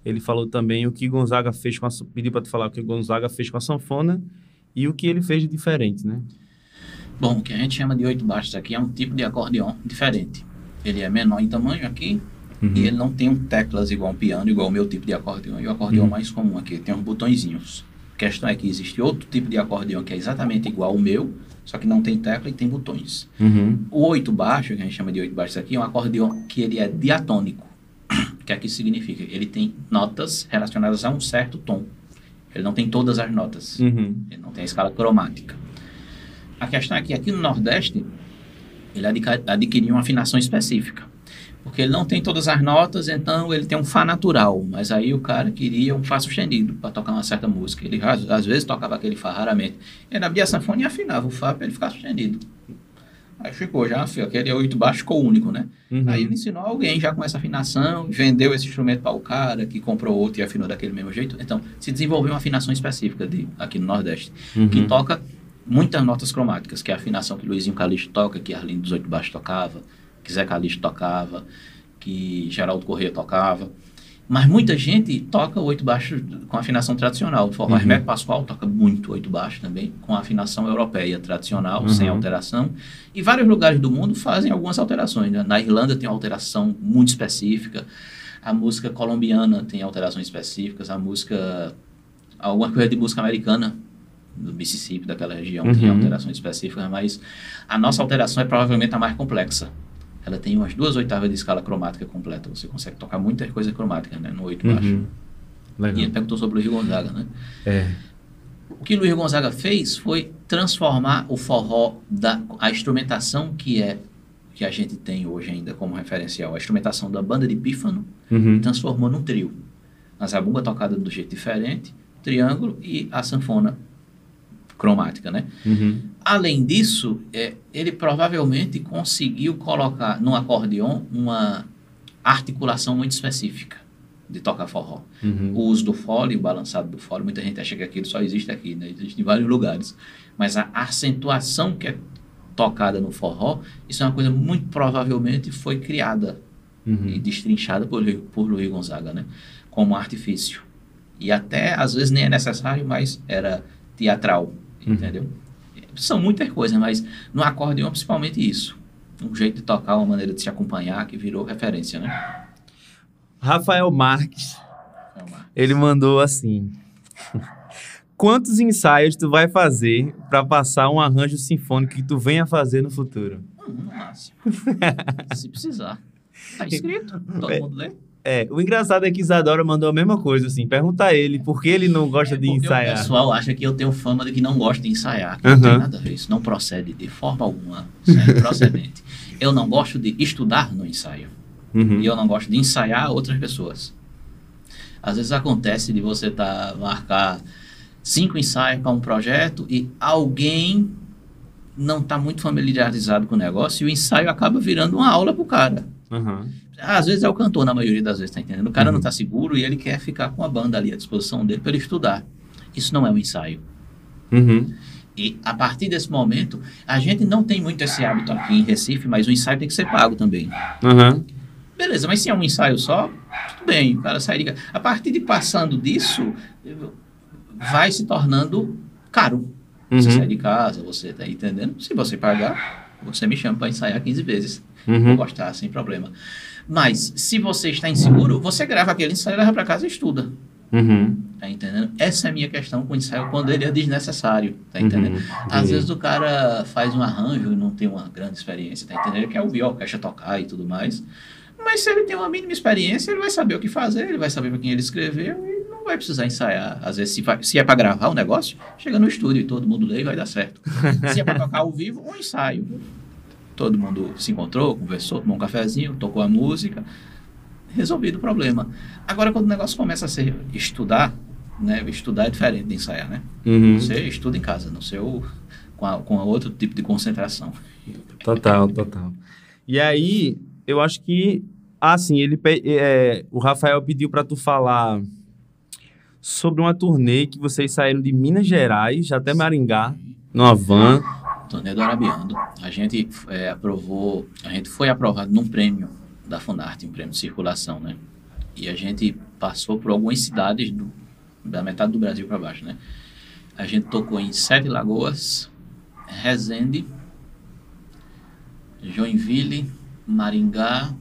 ele falou também o que Gonzaga fez com a pediu para tu falar o que Gonzaga fez com a sanfona e o que ele fez de diferente, né? Bom, o que a gente chama de oito baixos aqui é um tipo de acordeão diferente. Ele é menor em tamanho aqui e ele não tem um teclas igual um piano, igual o meu tipo de acordeão. E o acordeão Uhum. mais comum aqui, tem uns botõezinhos. A questão é que existe outro tipo de acordeão que é exatamente igual ao meu, só que não tem tecla e tem botões. Uhum. O oito baixo, que a gente chama de oito baixos aqui, é um acordeão que ele é diatônico. O que é que isso significa? Ele tem notas relacionadas a um certo tom. Ele não tem todas as notas. Uhum. Ele não tem a escala cromática. A questão é que aqui no Nordeste, ele adquiriu uma afinação específica. Porque ele não tem todas as notas, então ele tem um Fá natural. Mas aí o cara queria um Fá sustenido para tocar uma certa música. Ele às, às vezes tocava aquele Fá raramente. Ele abria a sanfona e afinava o Fá para ele ficar sustenido. Aí ficou já, aquele oito baixo ficou único, né? Uhum. Aí ele ensinou alguém já com essa afinação, vendeu esse instrumento para o cara que comprou outro e afinou daquele mesmo jeito. Então, se desenvolveu uma afinação específica de, aqui no Nordeste, Uhum. que toca muitas notas cromáticas, que é a afinação que Luizinho Calixto toca, que Arlindo dos Oito Baixos tocava, que Zé Calixto tocava, que Geraldo Corrêa tocava. Mas muita gente toca oito baixo com afinação tradicional. O forró Uhum. Hermeto Pascoal toca muito oito baixo também, com afinação europeia tradicional, Uhum. sem alteração. E vários lugares do mundo fazem algumas alterações. né? Na Irlanda tem uma alteração muito específica. A música colombiana tem alterações específicas. A música... Alguma coisa de música americana, do Mississippi, daquela região, tem Uhum. alterações específicas. Mas a nossa alteração é provavelmente a mais complexa. Ela tem umas duas oitavas de escala cromática completa. Você consegue tocar muitas coisas cromáticas né? no oito baixo. Uhum. E Legal. ele perguntou sobre o Luiz Gonzaga, né? É. O que Luiz Gonzaga fez foi transformar o forró, da, a instrumentação que é que a gente tem hoje ainda como referencial, a instrumentação da banda de pífano, Uhum. transformou num trio. A zabumba tocada do jeito diferente, triângulo e a sanfona cromática, né? Uhum. Além disso, é, ele provavelmente conseguiu colocar no acordeon uma articulação muito específica de tocar forró. Uhum. O uso do fole, o balançado do fole, muita gente acha que aquilo só existe aqui, né? Existe em vários lugares. Mas a acentuação que é tocada no forró, isso é uma coisa muito provavelmente foi criada e Uhum. destrinchada por, por Luiz Gonzaga, né? Como artifício. E até, às vezes, nem é necessário, mas era teatral, Uhum. entendeu? São muitas coisas, mas no acordeon, principalmente isso. Um jeito de tocar, uma maneira de se acompanhar, que virou referência, né? Rafael Marques, ele mandou assim: Quantos ensaios tu vai fazer para passar um arranjo sinfônico que tu venha fazer no futuro? Hum, no máximo. se precisar. Tá escrito, todo É. mundo lê. É, o engraçado é que Isadora mandou a mesma coisa, assim. Pergunta a ele por que ele não gosta de É O ensaiar. pessoal acha que eu tenho fama de que não gosto de ensaiar. que Não tem nada a ver. Isso não procede de forma alguma. Isso é procedente. Eu não gosto de estudar no ensaio. Uhum. E eu não gosto de ensaiar outras pessoas. Às vezes acontece de você tá, marcar cinco ensaios para um projeto e alguém não está muito familiarizado com o negócio e o ensaio acaba virando uma aula para o cara. Uhum. Às vezes é o cantor, na maioria das vezes, tá entendendo? O cara Uhum. não está seguro e ele quer ficar com a banda ali à disposição dele para ele estudar. Isso não é um ensaio. Uhum. E a partir desse momento, a gente não tem muito esse hábito aqui em Recife, mas o ensaio tem que ser pago também. Uhum. Beleza, mas se é um ensaio só, tudo bem, o cara sai de. A partir de passando disso, vai se tornando caro. Você Uhum. sai de casa, você tá entendendo? Se você pagar, você me chama para ensaiar 15 vezes. Vou Uhum. gostar, sem problema. Mas, se você está inseguro, você grava aquele ensaio, leva para casa e estuda. Uhum. Tá entendendo? Essa é a minha questão com o ensaio quando ele é desnecessário. Tá entendendo? Uhum. Às vezes o cara faz um arranjo e não tem uma grande experiência, tá entendendo? Ele quer ouvir a orquestra tocar e tudo mais. Mas se ele tem uma mínima experiência, ele vai saber o que fazer, ele vai saber para quem ele escreveu e não vai precisar ensaiar. Às vezes, se, vai, se é para gravar o um negócio, chega no estúdio e todo mundo lê e vai dar certo. se é para tocar ao vivo, um ensaio. Todo mundo se encontrou, conversou, tomou um cafezinho, tocou a música, resolvido o problema. Agora, quando o negócio começa a ser estudar, né? Estudar é diferente de ensaiar, né? Uhum. Você estuda em casa, no seu, com, a, com a outro tipo de concentração. Total, total. E aí, eu acho que, assim, ele, é, o Rafael pediu para tu falar sobre uma turnê que vocês saíram de Minas Gerais até Maringá, numa van. Turnê do Arabiando. A gente é, aprovou, a gente foi aprovado num prêmio da Funarte, um prêmio de circulação, né? E a gente passou por algumas cidades do, da metade do Brasil para baixo, né? A gente tocou em Sete Lagoas, Resende, Joinville, Maringá,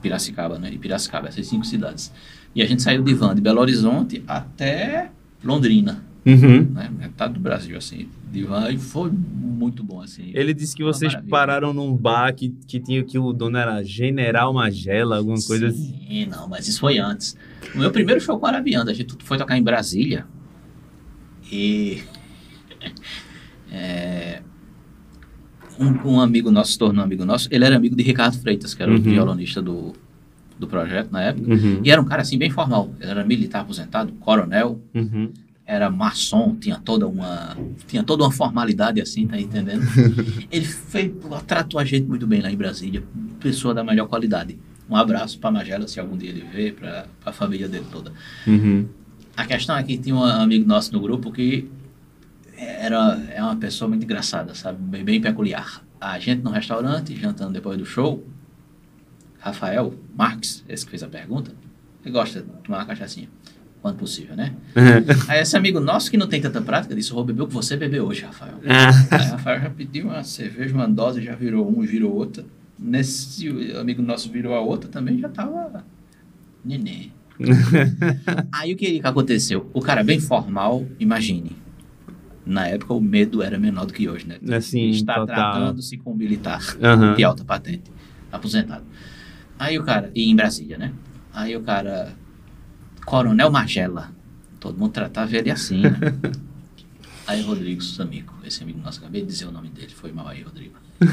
Piracicaba, né? E Piracicaba, essas cinco cidades. E a gente saiu de van de Belo Horizonte até Londrina. Uhum. Né? Metade do Brasil, assim, de van. E foi muito bom, assim. Ele disse que vocês pararam num bar que, que tinha que o dono era General Magela, alguma Sim, coisa assim. Sim, não, mas isso foi antes. O meu primeiro show com a Arabianda, a gente foi tocar em Brasília. E... É, um, um, amigo nosso se tornou amigo nosso. Ele era amigo de Ricardo Freitas, que era uhum. o violonista do, do projeto na época. Uhum. E era um cara assim bem formal. Ele era militar aposentado, coronel, uhum. Era maçom, tinha toda uma tinha toda uma formalidade assim, tá entendendo? ele fez, tratou a gente muito bem lá em Brasília, pessoa da melhor qualidade. Um abraço para Magela, se algum dia ele vê, para a família dele toda. Uhum. A questão é que tinha um amigo nosso no grupo que era é uma pessoa muito engraçada, sabe? Bem, bem peculiar. A gente no restaurante, jantando depois do show, Rafael Marques, esse que fez a pergunta, ele gosta de tomar uma cachaçinha, quando possível, né? Aí esse amigo nosso que não tem tanta prática disse, vou beber o que você bebeu hoje, Rafael. Aí Rafael já pediu uma cerveja, uma dose, já virou um, virou outra. Nesse amigo nosso virou a outra também, já tava neném. Aí o que, que aconteceu? O cara bem formal, imagine, na época o medo era menor do que hoje, né? Assim, Está tratando-se com um militar Uhum. de alta patente, aposentado. Aí o cara, e em Brasília, né? Aí o cara, Coronel Magela, todo mundo tratava ele assim, né? Aí Rodrigo, amigo, esse amigo nosso, acabei de dizer o nome dele, foi mal aí, Rodrigo.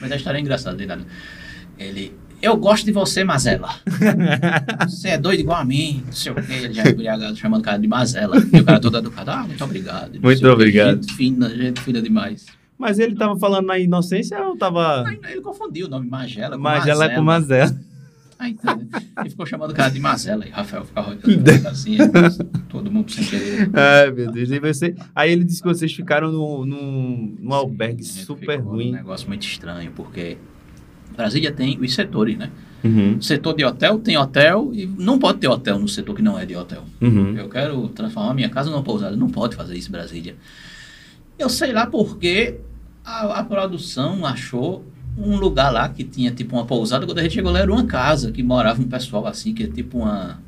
Mas a história é engraçada, né? Ele, eu gosto de você, Mazela. Você é doido igual a mim, não sei o quê. Ele já é embriagado, chamando o cara de Mazela. E o cara todo educado, ah, muito obrigado. Muito obrigado. Gente fina, gente fina demais. Mas ele tava falando na inocência ou tava. Ele confundiu o nome Magela com Magela Mazela. com Mazela. Aí, então, ele ficou chamando o cara de Mazela. E Rafael ficava olhando assim, todo mundo sem querer. Ai, meu Deus. E você... Aí ele disse que vocês ficaram num, num, num albergue Sim, super ruim. Um negócio muito estranho, porque Brasília tem os setores, né? Uhum. Setor de hotel tem hotel e não pode ter hotel no setor que não é de hotel. Uhum. Eu quero transformar minha casa numa pousada. Não pode fazer isso em Brasília. Eu sei lá porque a, a produção achou um lugar lá que tinha tipo uma pousada. Quando a gente chegou lá era uma casa que morava um pessoal assim, que é tipo uma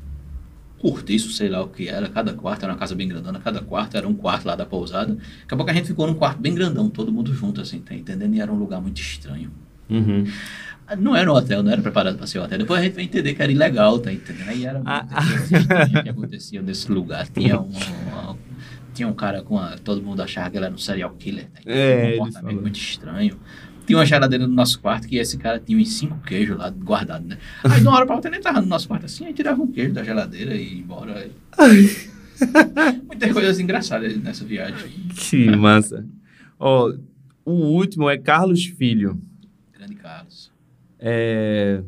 cortiço, sei lá o que era. Cada quarto era uma casa bem grandona. Cada quarto era um quarto lá da pousada. Daqui a pouco a gente ficou num quarto bem grandão, todo mundo junto assim, tá entendendo? E era um lugar muito estranho. Uhum. Não era um hotel, não era preparado para ser um hotel. Depois a gente vai entender que era ilegal, tá entendendo? Aí era Ah, coisa estranha que acontecia nesse lugar. Tinha um, uma- tinha um cara com a. Todo mundo achava que ele era um serial killer. Tá? É, um comportamento muito estranho. Tinha uma geladeira no nosso quarto que esse cara tinha uns cinco queijos lá guardados, né? Aí de uma hora pra outra ele entrava no nosso quarto assim, aí tirava um queijo da geladeira e ia embora. Muitas coisas engraçadas nessa viagem. Que massa. Ó, o último é Carlos Filho. Grande Carlos. É,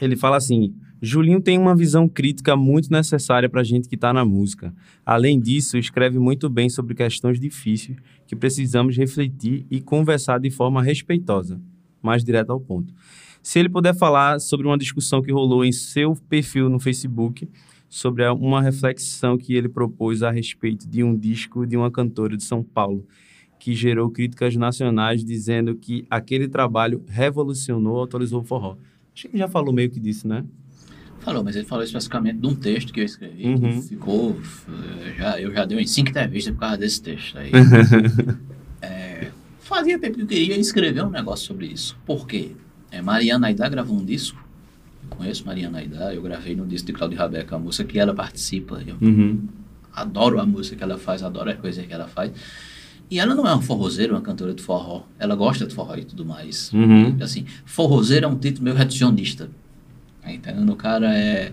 Ele fala assim: Julinho tem uma visão crítica muito necessária para gente que está na música. Além disso, escreve muito bem sobre questões difíceis que precisamos refletir e conversar de forma respeitosa, mais direto ao ponto. Se ele puder falar sobre uma discussão que rolou em seu perfil no Facebook, sobre uma reflexão que ele propôs a respeito de um disco de uma cantora de São Paulo, que gerou críticas nacionais dizendo que aquele trabalho revolucionou, atualizou o forró. Acho que já falou meio que disso, né? Falou, mas ele falou especificamente de um texto que eu escrevi. Uhum. que Ficou. eh, Já, eu já dei em cinco entrevistas por causa desse texto aí. É, fazia tempo que eu queria escrever um negócio sobre isso. Por quê? É, Mariana Aidá gravou um disco conheço Mariana Aidá, eu gravei no disco de Claudio Rabeca a música que ela participa. Eu Uhum. adoro a música que ela faz, adoro as coisas que ela faz. E ela não é uma forrozeira, uma cantora de forró. Ela gosta de forró e tudo mais. Uhum. Assim, forrozeiro é um título meio reducionista. Tá entendendo? O cara é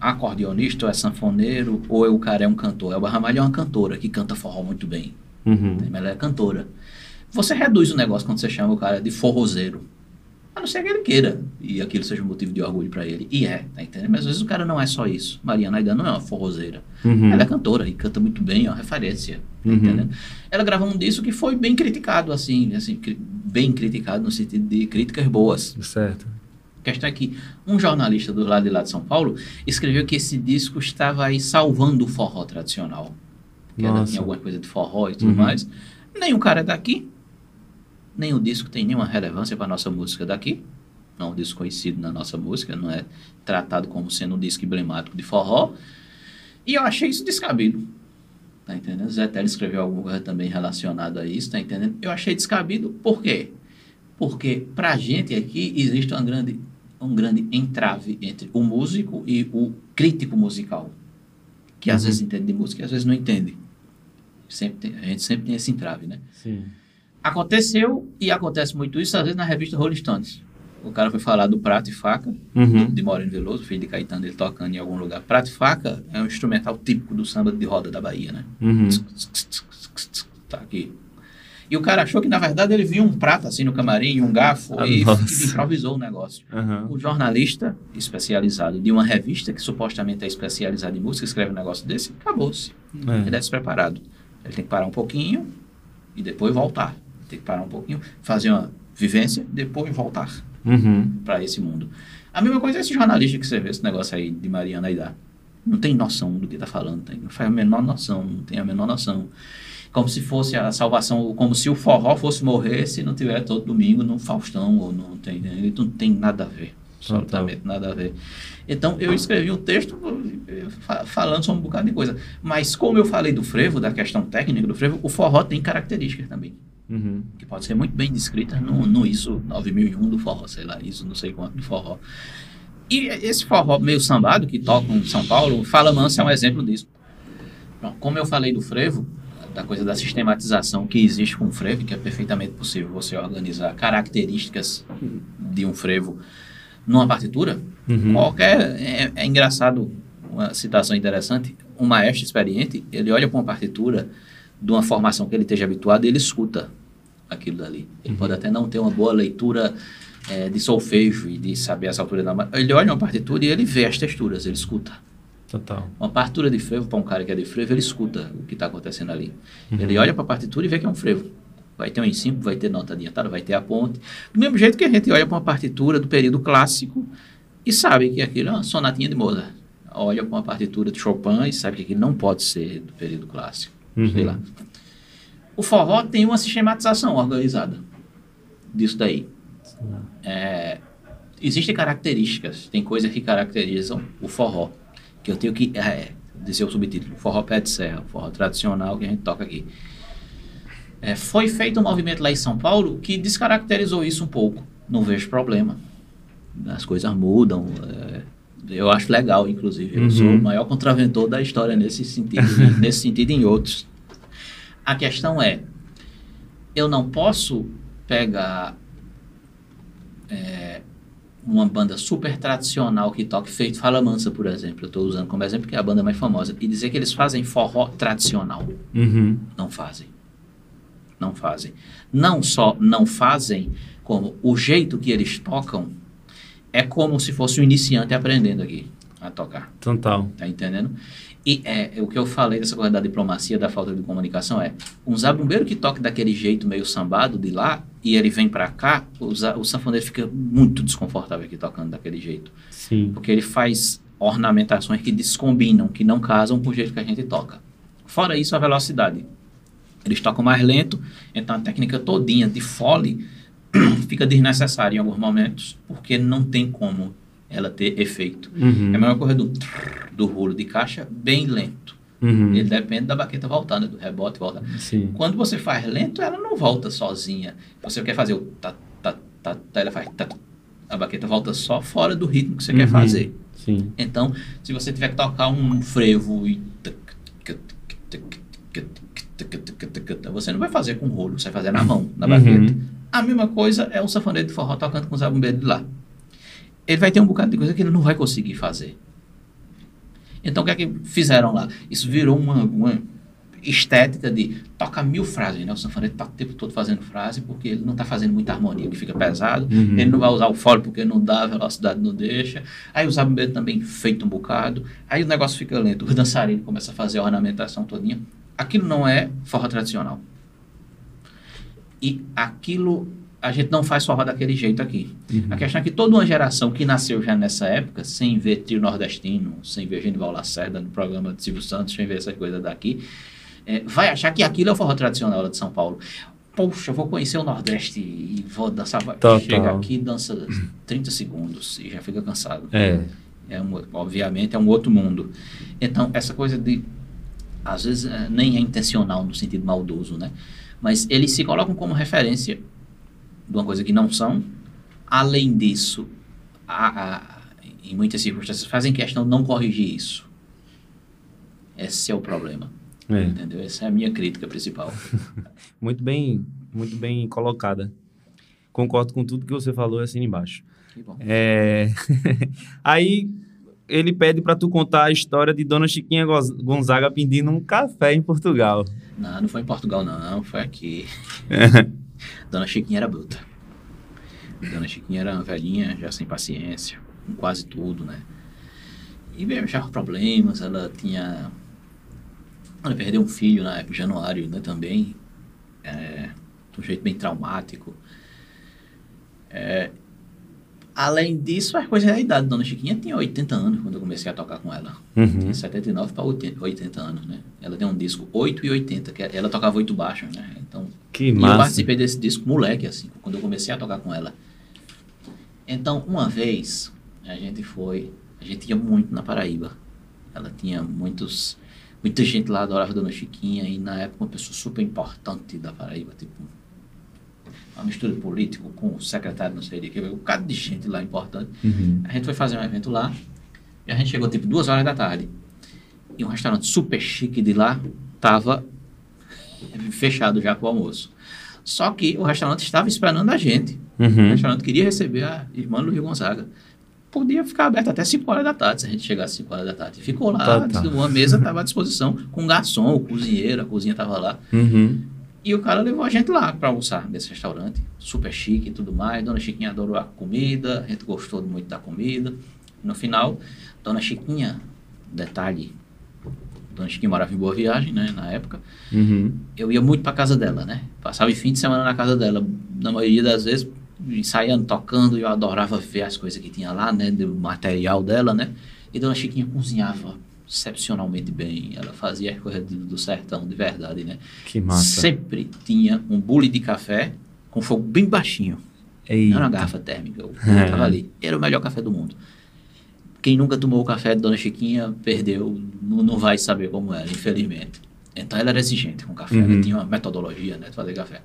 acordeonista, ou é sanfoneiro, ou é o cara é um cantor. Elba Ramalho é uma cantora que canta forró muito bem. Uhum. Mas ela é cantora. Você reduz o negócio quando você chama o cara de forrozeiro. A não ser que ele queira e aquilo seja um motivo de orgulho pra ele. E é, tá entendendo? Mas às vezes o cara não é só isso. Mariana Aidan não é uma forrozeira. Uhum. Ela é cantora e canta muito bem, é uma referência. tá Uhum. entendendo? Ela gravou um disco que foi bem criticado, assim, assim, bem criticado no sentido de críticas boas. Certo. Questão é que um jornalista do lado de lá de São Paulo escreveu que esse disco estava aí salvando o forró tradicional. Que era, Nossa. tinha alguma coisa de forró e tudo Uhum. mais. Nem o cara é daqui, nem o disco tem nenhuma relevância para nossa música daqui. Não é um disco conhecido na nossa música, não é tratado como sendo um disco emblemático de forró. E eu achei isso descabido. Tá entendendo? Zé Tele escreveu alguma coisa também relacionada a isso, tá entendendo? Eu achei descabido, por quê? Porque pra gente aqui existe uma grande, um grande entrave entre o músico e o crítico musical. Que às Uhum. vezes entende de música e às vezes não entende. Sempre tem- a gente sempre tem esse entrave, né? Sim. Aconteceu e acontece muito isso às vezes na revista Rolling Stones. O cara foi falar do prato e faca, Uhum. de Maureen Veloso, filho de Caetano, ele tocando em algum lugar. Prato e faca é um instrumental típico do samba de roda da Bahia, né? Uhum. Tá aqui. E o cara achou que, na verdade, ele viu um prato assim no camarim, um garfo, Ah, e, nossa. improvisou o negócio. Aham. O jornalista especializado de uma revista que supostamente é especializada em música, escreve um negócio desse, acabou-se. Ele é despreparado. Ele tem que parar um pouquinho e depois voltar. Tem que parar um pouquinho, fazer uma vivência, depois voltar Uhum. para esse mundo. A mesma coisa é esse jornalista que você vê esse negócio aí de Mariana Aidá. Não tem noção do que está falando, tem, não faz a menor noção, não tem a menor noção. Como se fosse a salvação, como se o forró fosse morrer se não tiver todo domingo no Faustão, ou não tem, ele não tem nada a ver, absolutamente nada a ver. Então eu escrevi um texto eh, fa- falando sobre um bocado de coisa. Mas como eu falei do frevo, da questão técnica do frevo, o forró tem características também Uhum. que pode ser muito bem descrita no, no ISO 9001 do forró, sei lá, ISO não sei quanto do forró. E esse forró meio sambado que toca em São Paulo, Fala Mansa é um exemplo disso. Pronto, como eu falei do frevo, da coisa da sistematização que existe com o frevo, que é perfeitamente possível você organizar características de um frevo numa partitura, Uhum. Qualquer. É, é engraçado, uma citação interessante. Um maestro experiente, ele olha para uma partitura de uma formação que ele esteja habituado e ele escuta aquilo dali. Ele pode até não ter uma boa leitura eh, de solfejo e de saber as alturas da. Ele olha uma partitura e ele vê as texturas, ele escuta. Total. Uma partitura de frevo, para um cara que é de frevo, ele escuta o que está acontecendo ali. Uhum. Ele olha para a partitura e vê que é um frevo. Vai ter um em cinco, vai ter nota adiantada, vai ter a ponte. Do mesmo jeito que a gente olha para uma partitura do período clássico e sabe que aquilo é uma sonatinha de Mozart. Olha para uma partitura de Chopin e sabe que aquilo não pode ser do período clássico. Uhum. Sei lá. O forró tem uma sistematização organizada disso daí. É, existem características, tem coisas que caracterizam o forró, que eu tenho que é, dizer o subtítulo, forró pé de serra, forró tradicional que a gente toca aqui. É, foi feito um movimento lá em São Paulo que descaracterizou isso um pouco. Não vejo problema. As coisas mudam. é, eu acho legal, inclusive. Eu Uhum. sou o maior contraventor da história nesse sentido, nesse sentido e em outros. A questão é, eu não posso pegar é, uma banda super tradicional que toque feito Fala Mansa, por exemplo. Eu estou usando como exemplo que é a banda mais famosa. E dizer que eles fazem forró tradicional. Uhum. Não fazem. Não fazem. Não só não fazem, como o jeito que eles tocam é como se fosse um iniciante aprendendo aqui a tocar. Total. Tá entendendo? E é, o que eu falei dessa coisa da diplomacia, da falta de comunicação é um zabumbeiro que toca daquele jeito meio sambado de lá e ele vem pra cá, o, o sanfoneiro fica muito desconfortável aqui tocando daquele jeito. Sim. Porque ele faz ornamentações que descombinam, que não casam com o jeito que a gente toca. Fora isso, a velocidade. Eles tocam mais lento, então a técnica todinha de fole fica desnecessária em alguns momentos, porque não tem como ela ter efeito. Uhum. É a mesma coisa do, do rolo de caixa, bem lento. Uhum. Ele depende da baqueta voltando, do rebote volta. Sim. Quando você faz lento, ela não volta sozinha. Você quer fazer o ta, ta, ta ela faz ta, A baqueta volta só fora do ritmo que você quer Uhum. fazer. Sim. Então, se você tiver que tocar um frevo e. Você não vai fazer com rolo, você vai fazer na mão, na baqueta. Uhum. A mesma coisa é um sanfoneiro de forró tocando com o zabumbeiro de lá. Ele vai ter um bocado de coisa que ele não vai conseguir fazer. Então, o que é que fizeram lá? Isso virou uma, uma estética de toca mil frases, né? O sanfoneiro está o tempo todo fazendo frase porque ele não está fazendo muita harmonia, que fica pesado. Uhum. Ele não vai usar o fole porque não dá, a velocidade não deixa. Aí o zabumbeiro também feito um bocado. Aí o negócio fica lento. O dançarino começa a fazer a ornamentação todinha. Aquilo não é forró tradicional. E aquilo a gente não faz forró daquele jeito aqui. Uhum. A questão é que toda uma geração que nasceu já nessa época, sem ver trio nordestino, sem ver Genival Lacerda no programa de Silvio Santos, sem ver essas coisas daqui, é, vai achar que aquilo é o forró tradicional lá de São Paulo. Poxa, vou conhecer o Nordeste e vou dançar. Total. Chega aqui, dança 30 segundos e já fica cansado. É. É um, obviamente é um outro mundo. Então, essa coisa de. Às vezes eh, nem é intencional no sentido maldoso, né? Mas eles se colocam como referência de uma coisa que não são. Além disso, a- a- em muitas circunstâncias, fazem questão de não corrigir isso. Esse é o problema. É. Entendeu? Essa é a minha crítica principal. Muito bem, muito bem colocada. Concordo com tudo que você falou assim embaixo. Que bom. É... Aí ele pede para tu contar a história de Dona Chiquinha Gonzaga pedindo um café em Portugal. Não, não foi em Portugal, não. Foi aqui. Dona Chiquinha era bruta. Dona Chiquinha era uma velhinha, já sem paciência, com quase tudo, né? E veio já problemas, ela tinha... Ela perdeu um filho na época, em januário, né, também. É, de um jeito bem traumático. É, além disso, as coisas da idade. Dona Chiquinha tinha 80 anos quando eu comecei a tocar com ela. Uhum. Tinha 79 para 80, 80 anos, né? Ela tem um disco 8 e 80, que ela tocava oito baixos, né? Então, Que e eu massa. participei desse disco moleque, assim, quando eu comecei a tocar com ela. Então, uma vez, a gente foi, a gente ia muito na Paraíba. Ela tinha muitos, muita gente lá adorava a Dona Chiquinha e na época uma pessoa super importante da Paraíba, tipo, uma mistura de político com o secretário, não sei de que, um bocado de gente lá importante. Uhum. A gente foi fazer um evento lá e a gente chegou tipo duas horas da tarde. E um restaurante super chique de lá tava fechado já para o almoço. Só que o restaurante estava esperando a gente. O Uhum. restaurante queria receber a irmã Rio Gonzaga. Podia ficar aberto até 5 horas da tarde, se a gente chegasse às 5 horas da tarde. Ficou lá, Tá, tá. uma mesa estava à disposição, com um garçom, o cozinheiro, a cozinha estava lá. Uhum. E o cara levou a gente lá para almoçar nesse restaurante, super chique e tudo mais. Dona Chiquinha adorou a comida, a gente gostou muito da comida. No final, Dona Chiquinha, detalhe, Dona Chiquinha morava em Boa Viagem, né, na época. Uhum. Eu ia muito para casa dela, né? Passava o fim de semana na casa dela. Na maioria das vezes, ensaiando, tocando, e eu adorava ver as coisas que tinha lá, né, do material dela, né? E Dona Chiquinha cozinhava excepcionalmente bem. Ela fazia as coisas do, sertão de verdade, né? Que massa. Sempre tinha um bule de café com fogo bem baixinho. Não era uma Eita. garrafa térmica, o É. tava ali. Era o melhor café do mundo. Quem nunca tomou o café de Dona Chiquinha perdeu, não, não vai saber como era, infelizmente. Então ela era exigente com o café, Uhum. ela tinha uma metodologia né, de fazer café.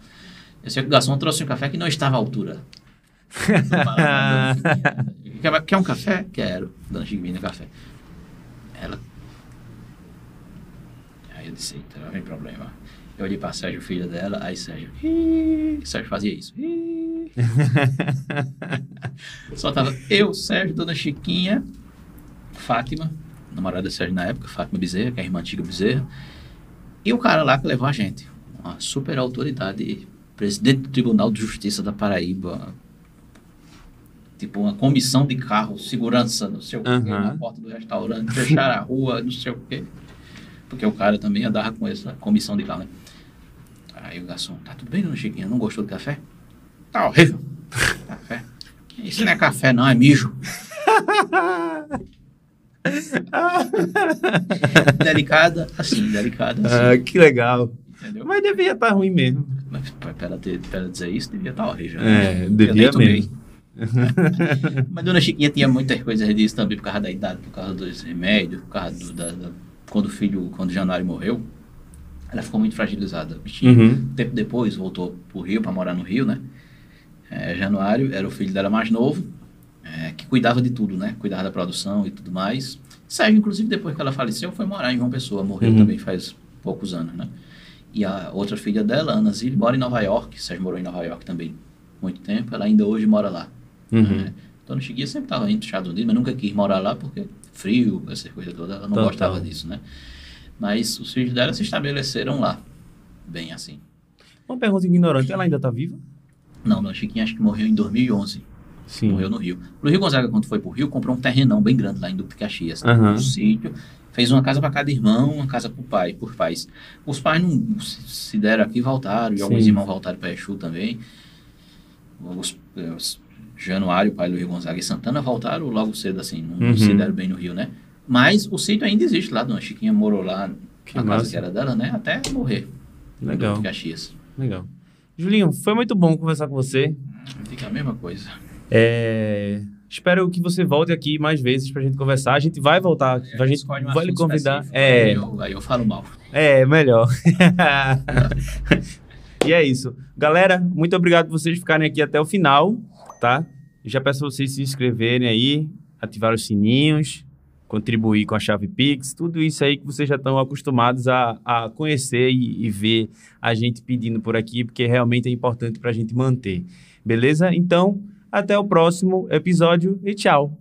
Eu sei que o garçom trouxe um café que não estava à altura. quer, quer um café? Quero. Dona Chiquinha, café. Ela. Aí eu disse, eita, não tem problema. Eu olhei para Sérgio, filho dela, aí Sérgio. "Ih", Sérgio fazia isso. "Ih". Só tava eu, Sérgio, Dona Chiquinha, Fátima, namorada de Sérgio na época, Fátima Bezerra, que é a irmã antiga Bezerra, e o cara lá que levou a gente, uma super autoridade, presidente do Tribunal de Justiça da Paraíba, tipo uma comissão de carro, segurança, não sei o quê, Aham. na porta do restaurante, fechar a rua, não sei o quê. Porque o cara também andava com essa comissão de carro, né? Aí o garçom, tá tudo bem, dona Chiquinha? Não gostou do café? Tá horrível. Café. Isso não é café, não, é mijo. delicada, assim, delicada, assim. Ah, que legal. entendeu? Mas devia estar ruim mesmo. Mas pra pra ela, ter, pra ela dizer isso, devia estar horrível. É, né? Eu devia mesmo. Mas Dona Chiquinha tinha muitas coisas disso também, por causa da idade, por causa dos remédios, por causa do, da, da- quando o filho, quando o Januário morreu, ela ficou muito fragilizada. Uhum. Tempo depois voltou pro Rio, para morar no Rio, né? É, Januário era o filho dela mais novo, é, que cuidava de tudo, né? Cuidava da produção e tudo mais. Sérgio, inclusive, depois que ela faleceu, foi morar em João Pessoa, morreu Uhum. também faz poucos anos, né? E a outra filha dela, Ana Zilli, mora em Nova York. Sérgio morou em Nova York também muito tempo. Ela ainda hoje mora lá. Uhum. né? Dona Chiquinha sempre estava indo para os Estados Unidos, mas nunca quis morar lá porque frio, essa coisa toda, ela não Total. gostava disso, né? Mas os filhos dela se estabeleceram lá, bem assim. Uma pergunta ignorante, ela ainda tá viva? Não, Dona Chiquinha acho que morreu em 2011. Sim. Morreu no Rio. O Rio Gonzaga, quando foi pro Rio, comprou um terrenão bem grande lá em Duque Caxias. Aham. Um sítio. Fez uma casa para cada irmão, uma casa pro pai, por pais. Os pais não se deram aqui, voltaram. E alguns irmãos voltaram para Exu também. Os, os Januário, pai do Rio Gonzaga e Santana, voltaram logo cedo, assim. Não Uhum. se deram bem no Rio, né? Mas o sítio ainda existe lá. Dona Chiquinha morou lá Que na massa. casa que era dela, né? Até morrer. em Legal, de Caxias. legal. Julinho, foi muito bom conversar com você. Fica a mesma coisa. É, Espero que você volte aqui mais vezes pra gente conversar. A gente vai voltar, a gente um vai lhe convidar. É, Aí eu, aí eu falo mal. é, melhor. e é isso. Galera, muito obrigado por vocês ficarem aqui até o final, tá? Já peço a vocês se inscreverem aí, ativar os sininhos, contribuir com a chave Pix, tudo isso aí que vocês já estão acostumados a, a conhecer e, e ver a gente pedindo por aqui, porque realmente é importante para a gente manter. Beleza? Então, até o próximo episódio e tchau!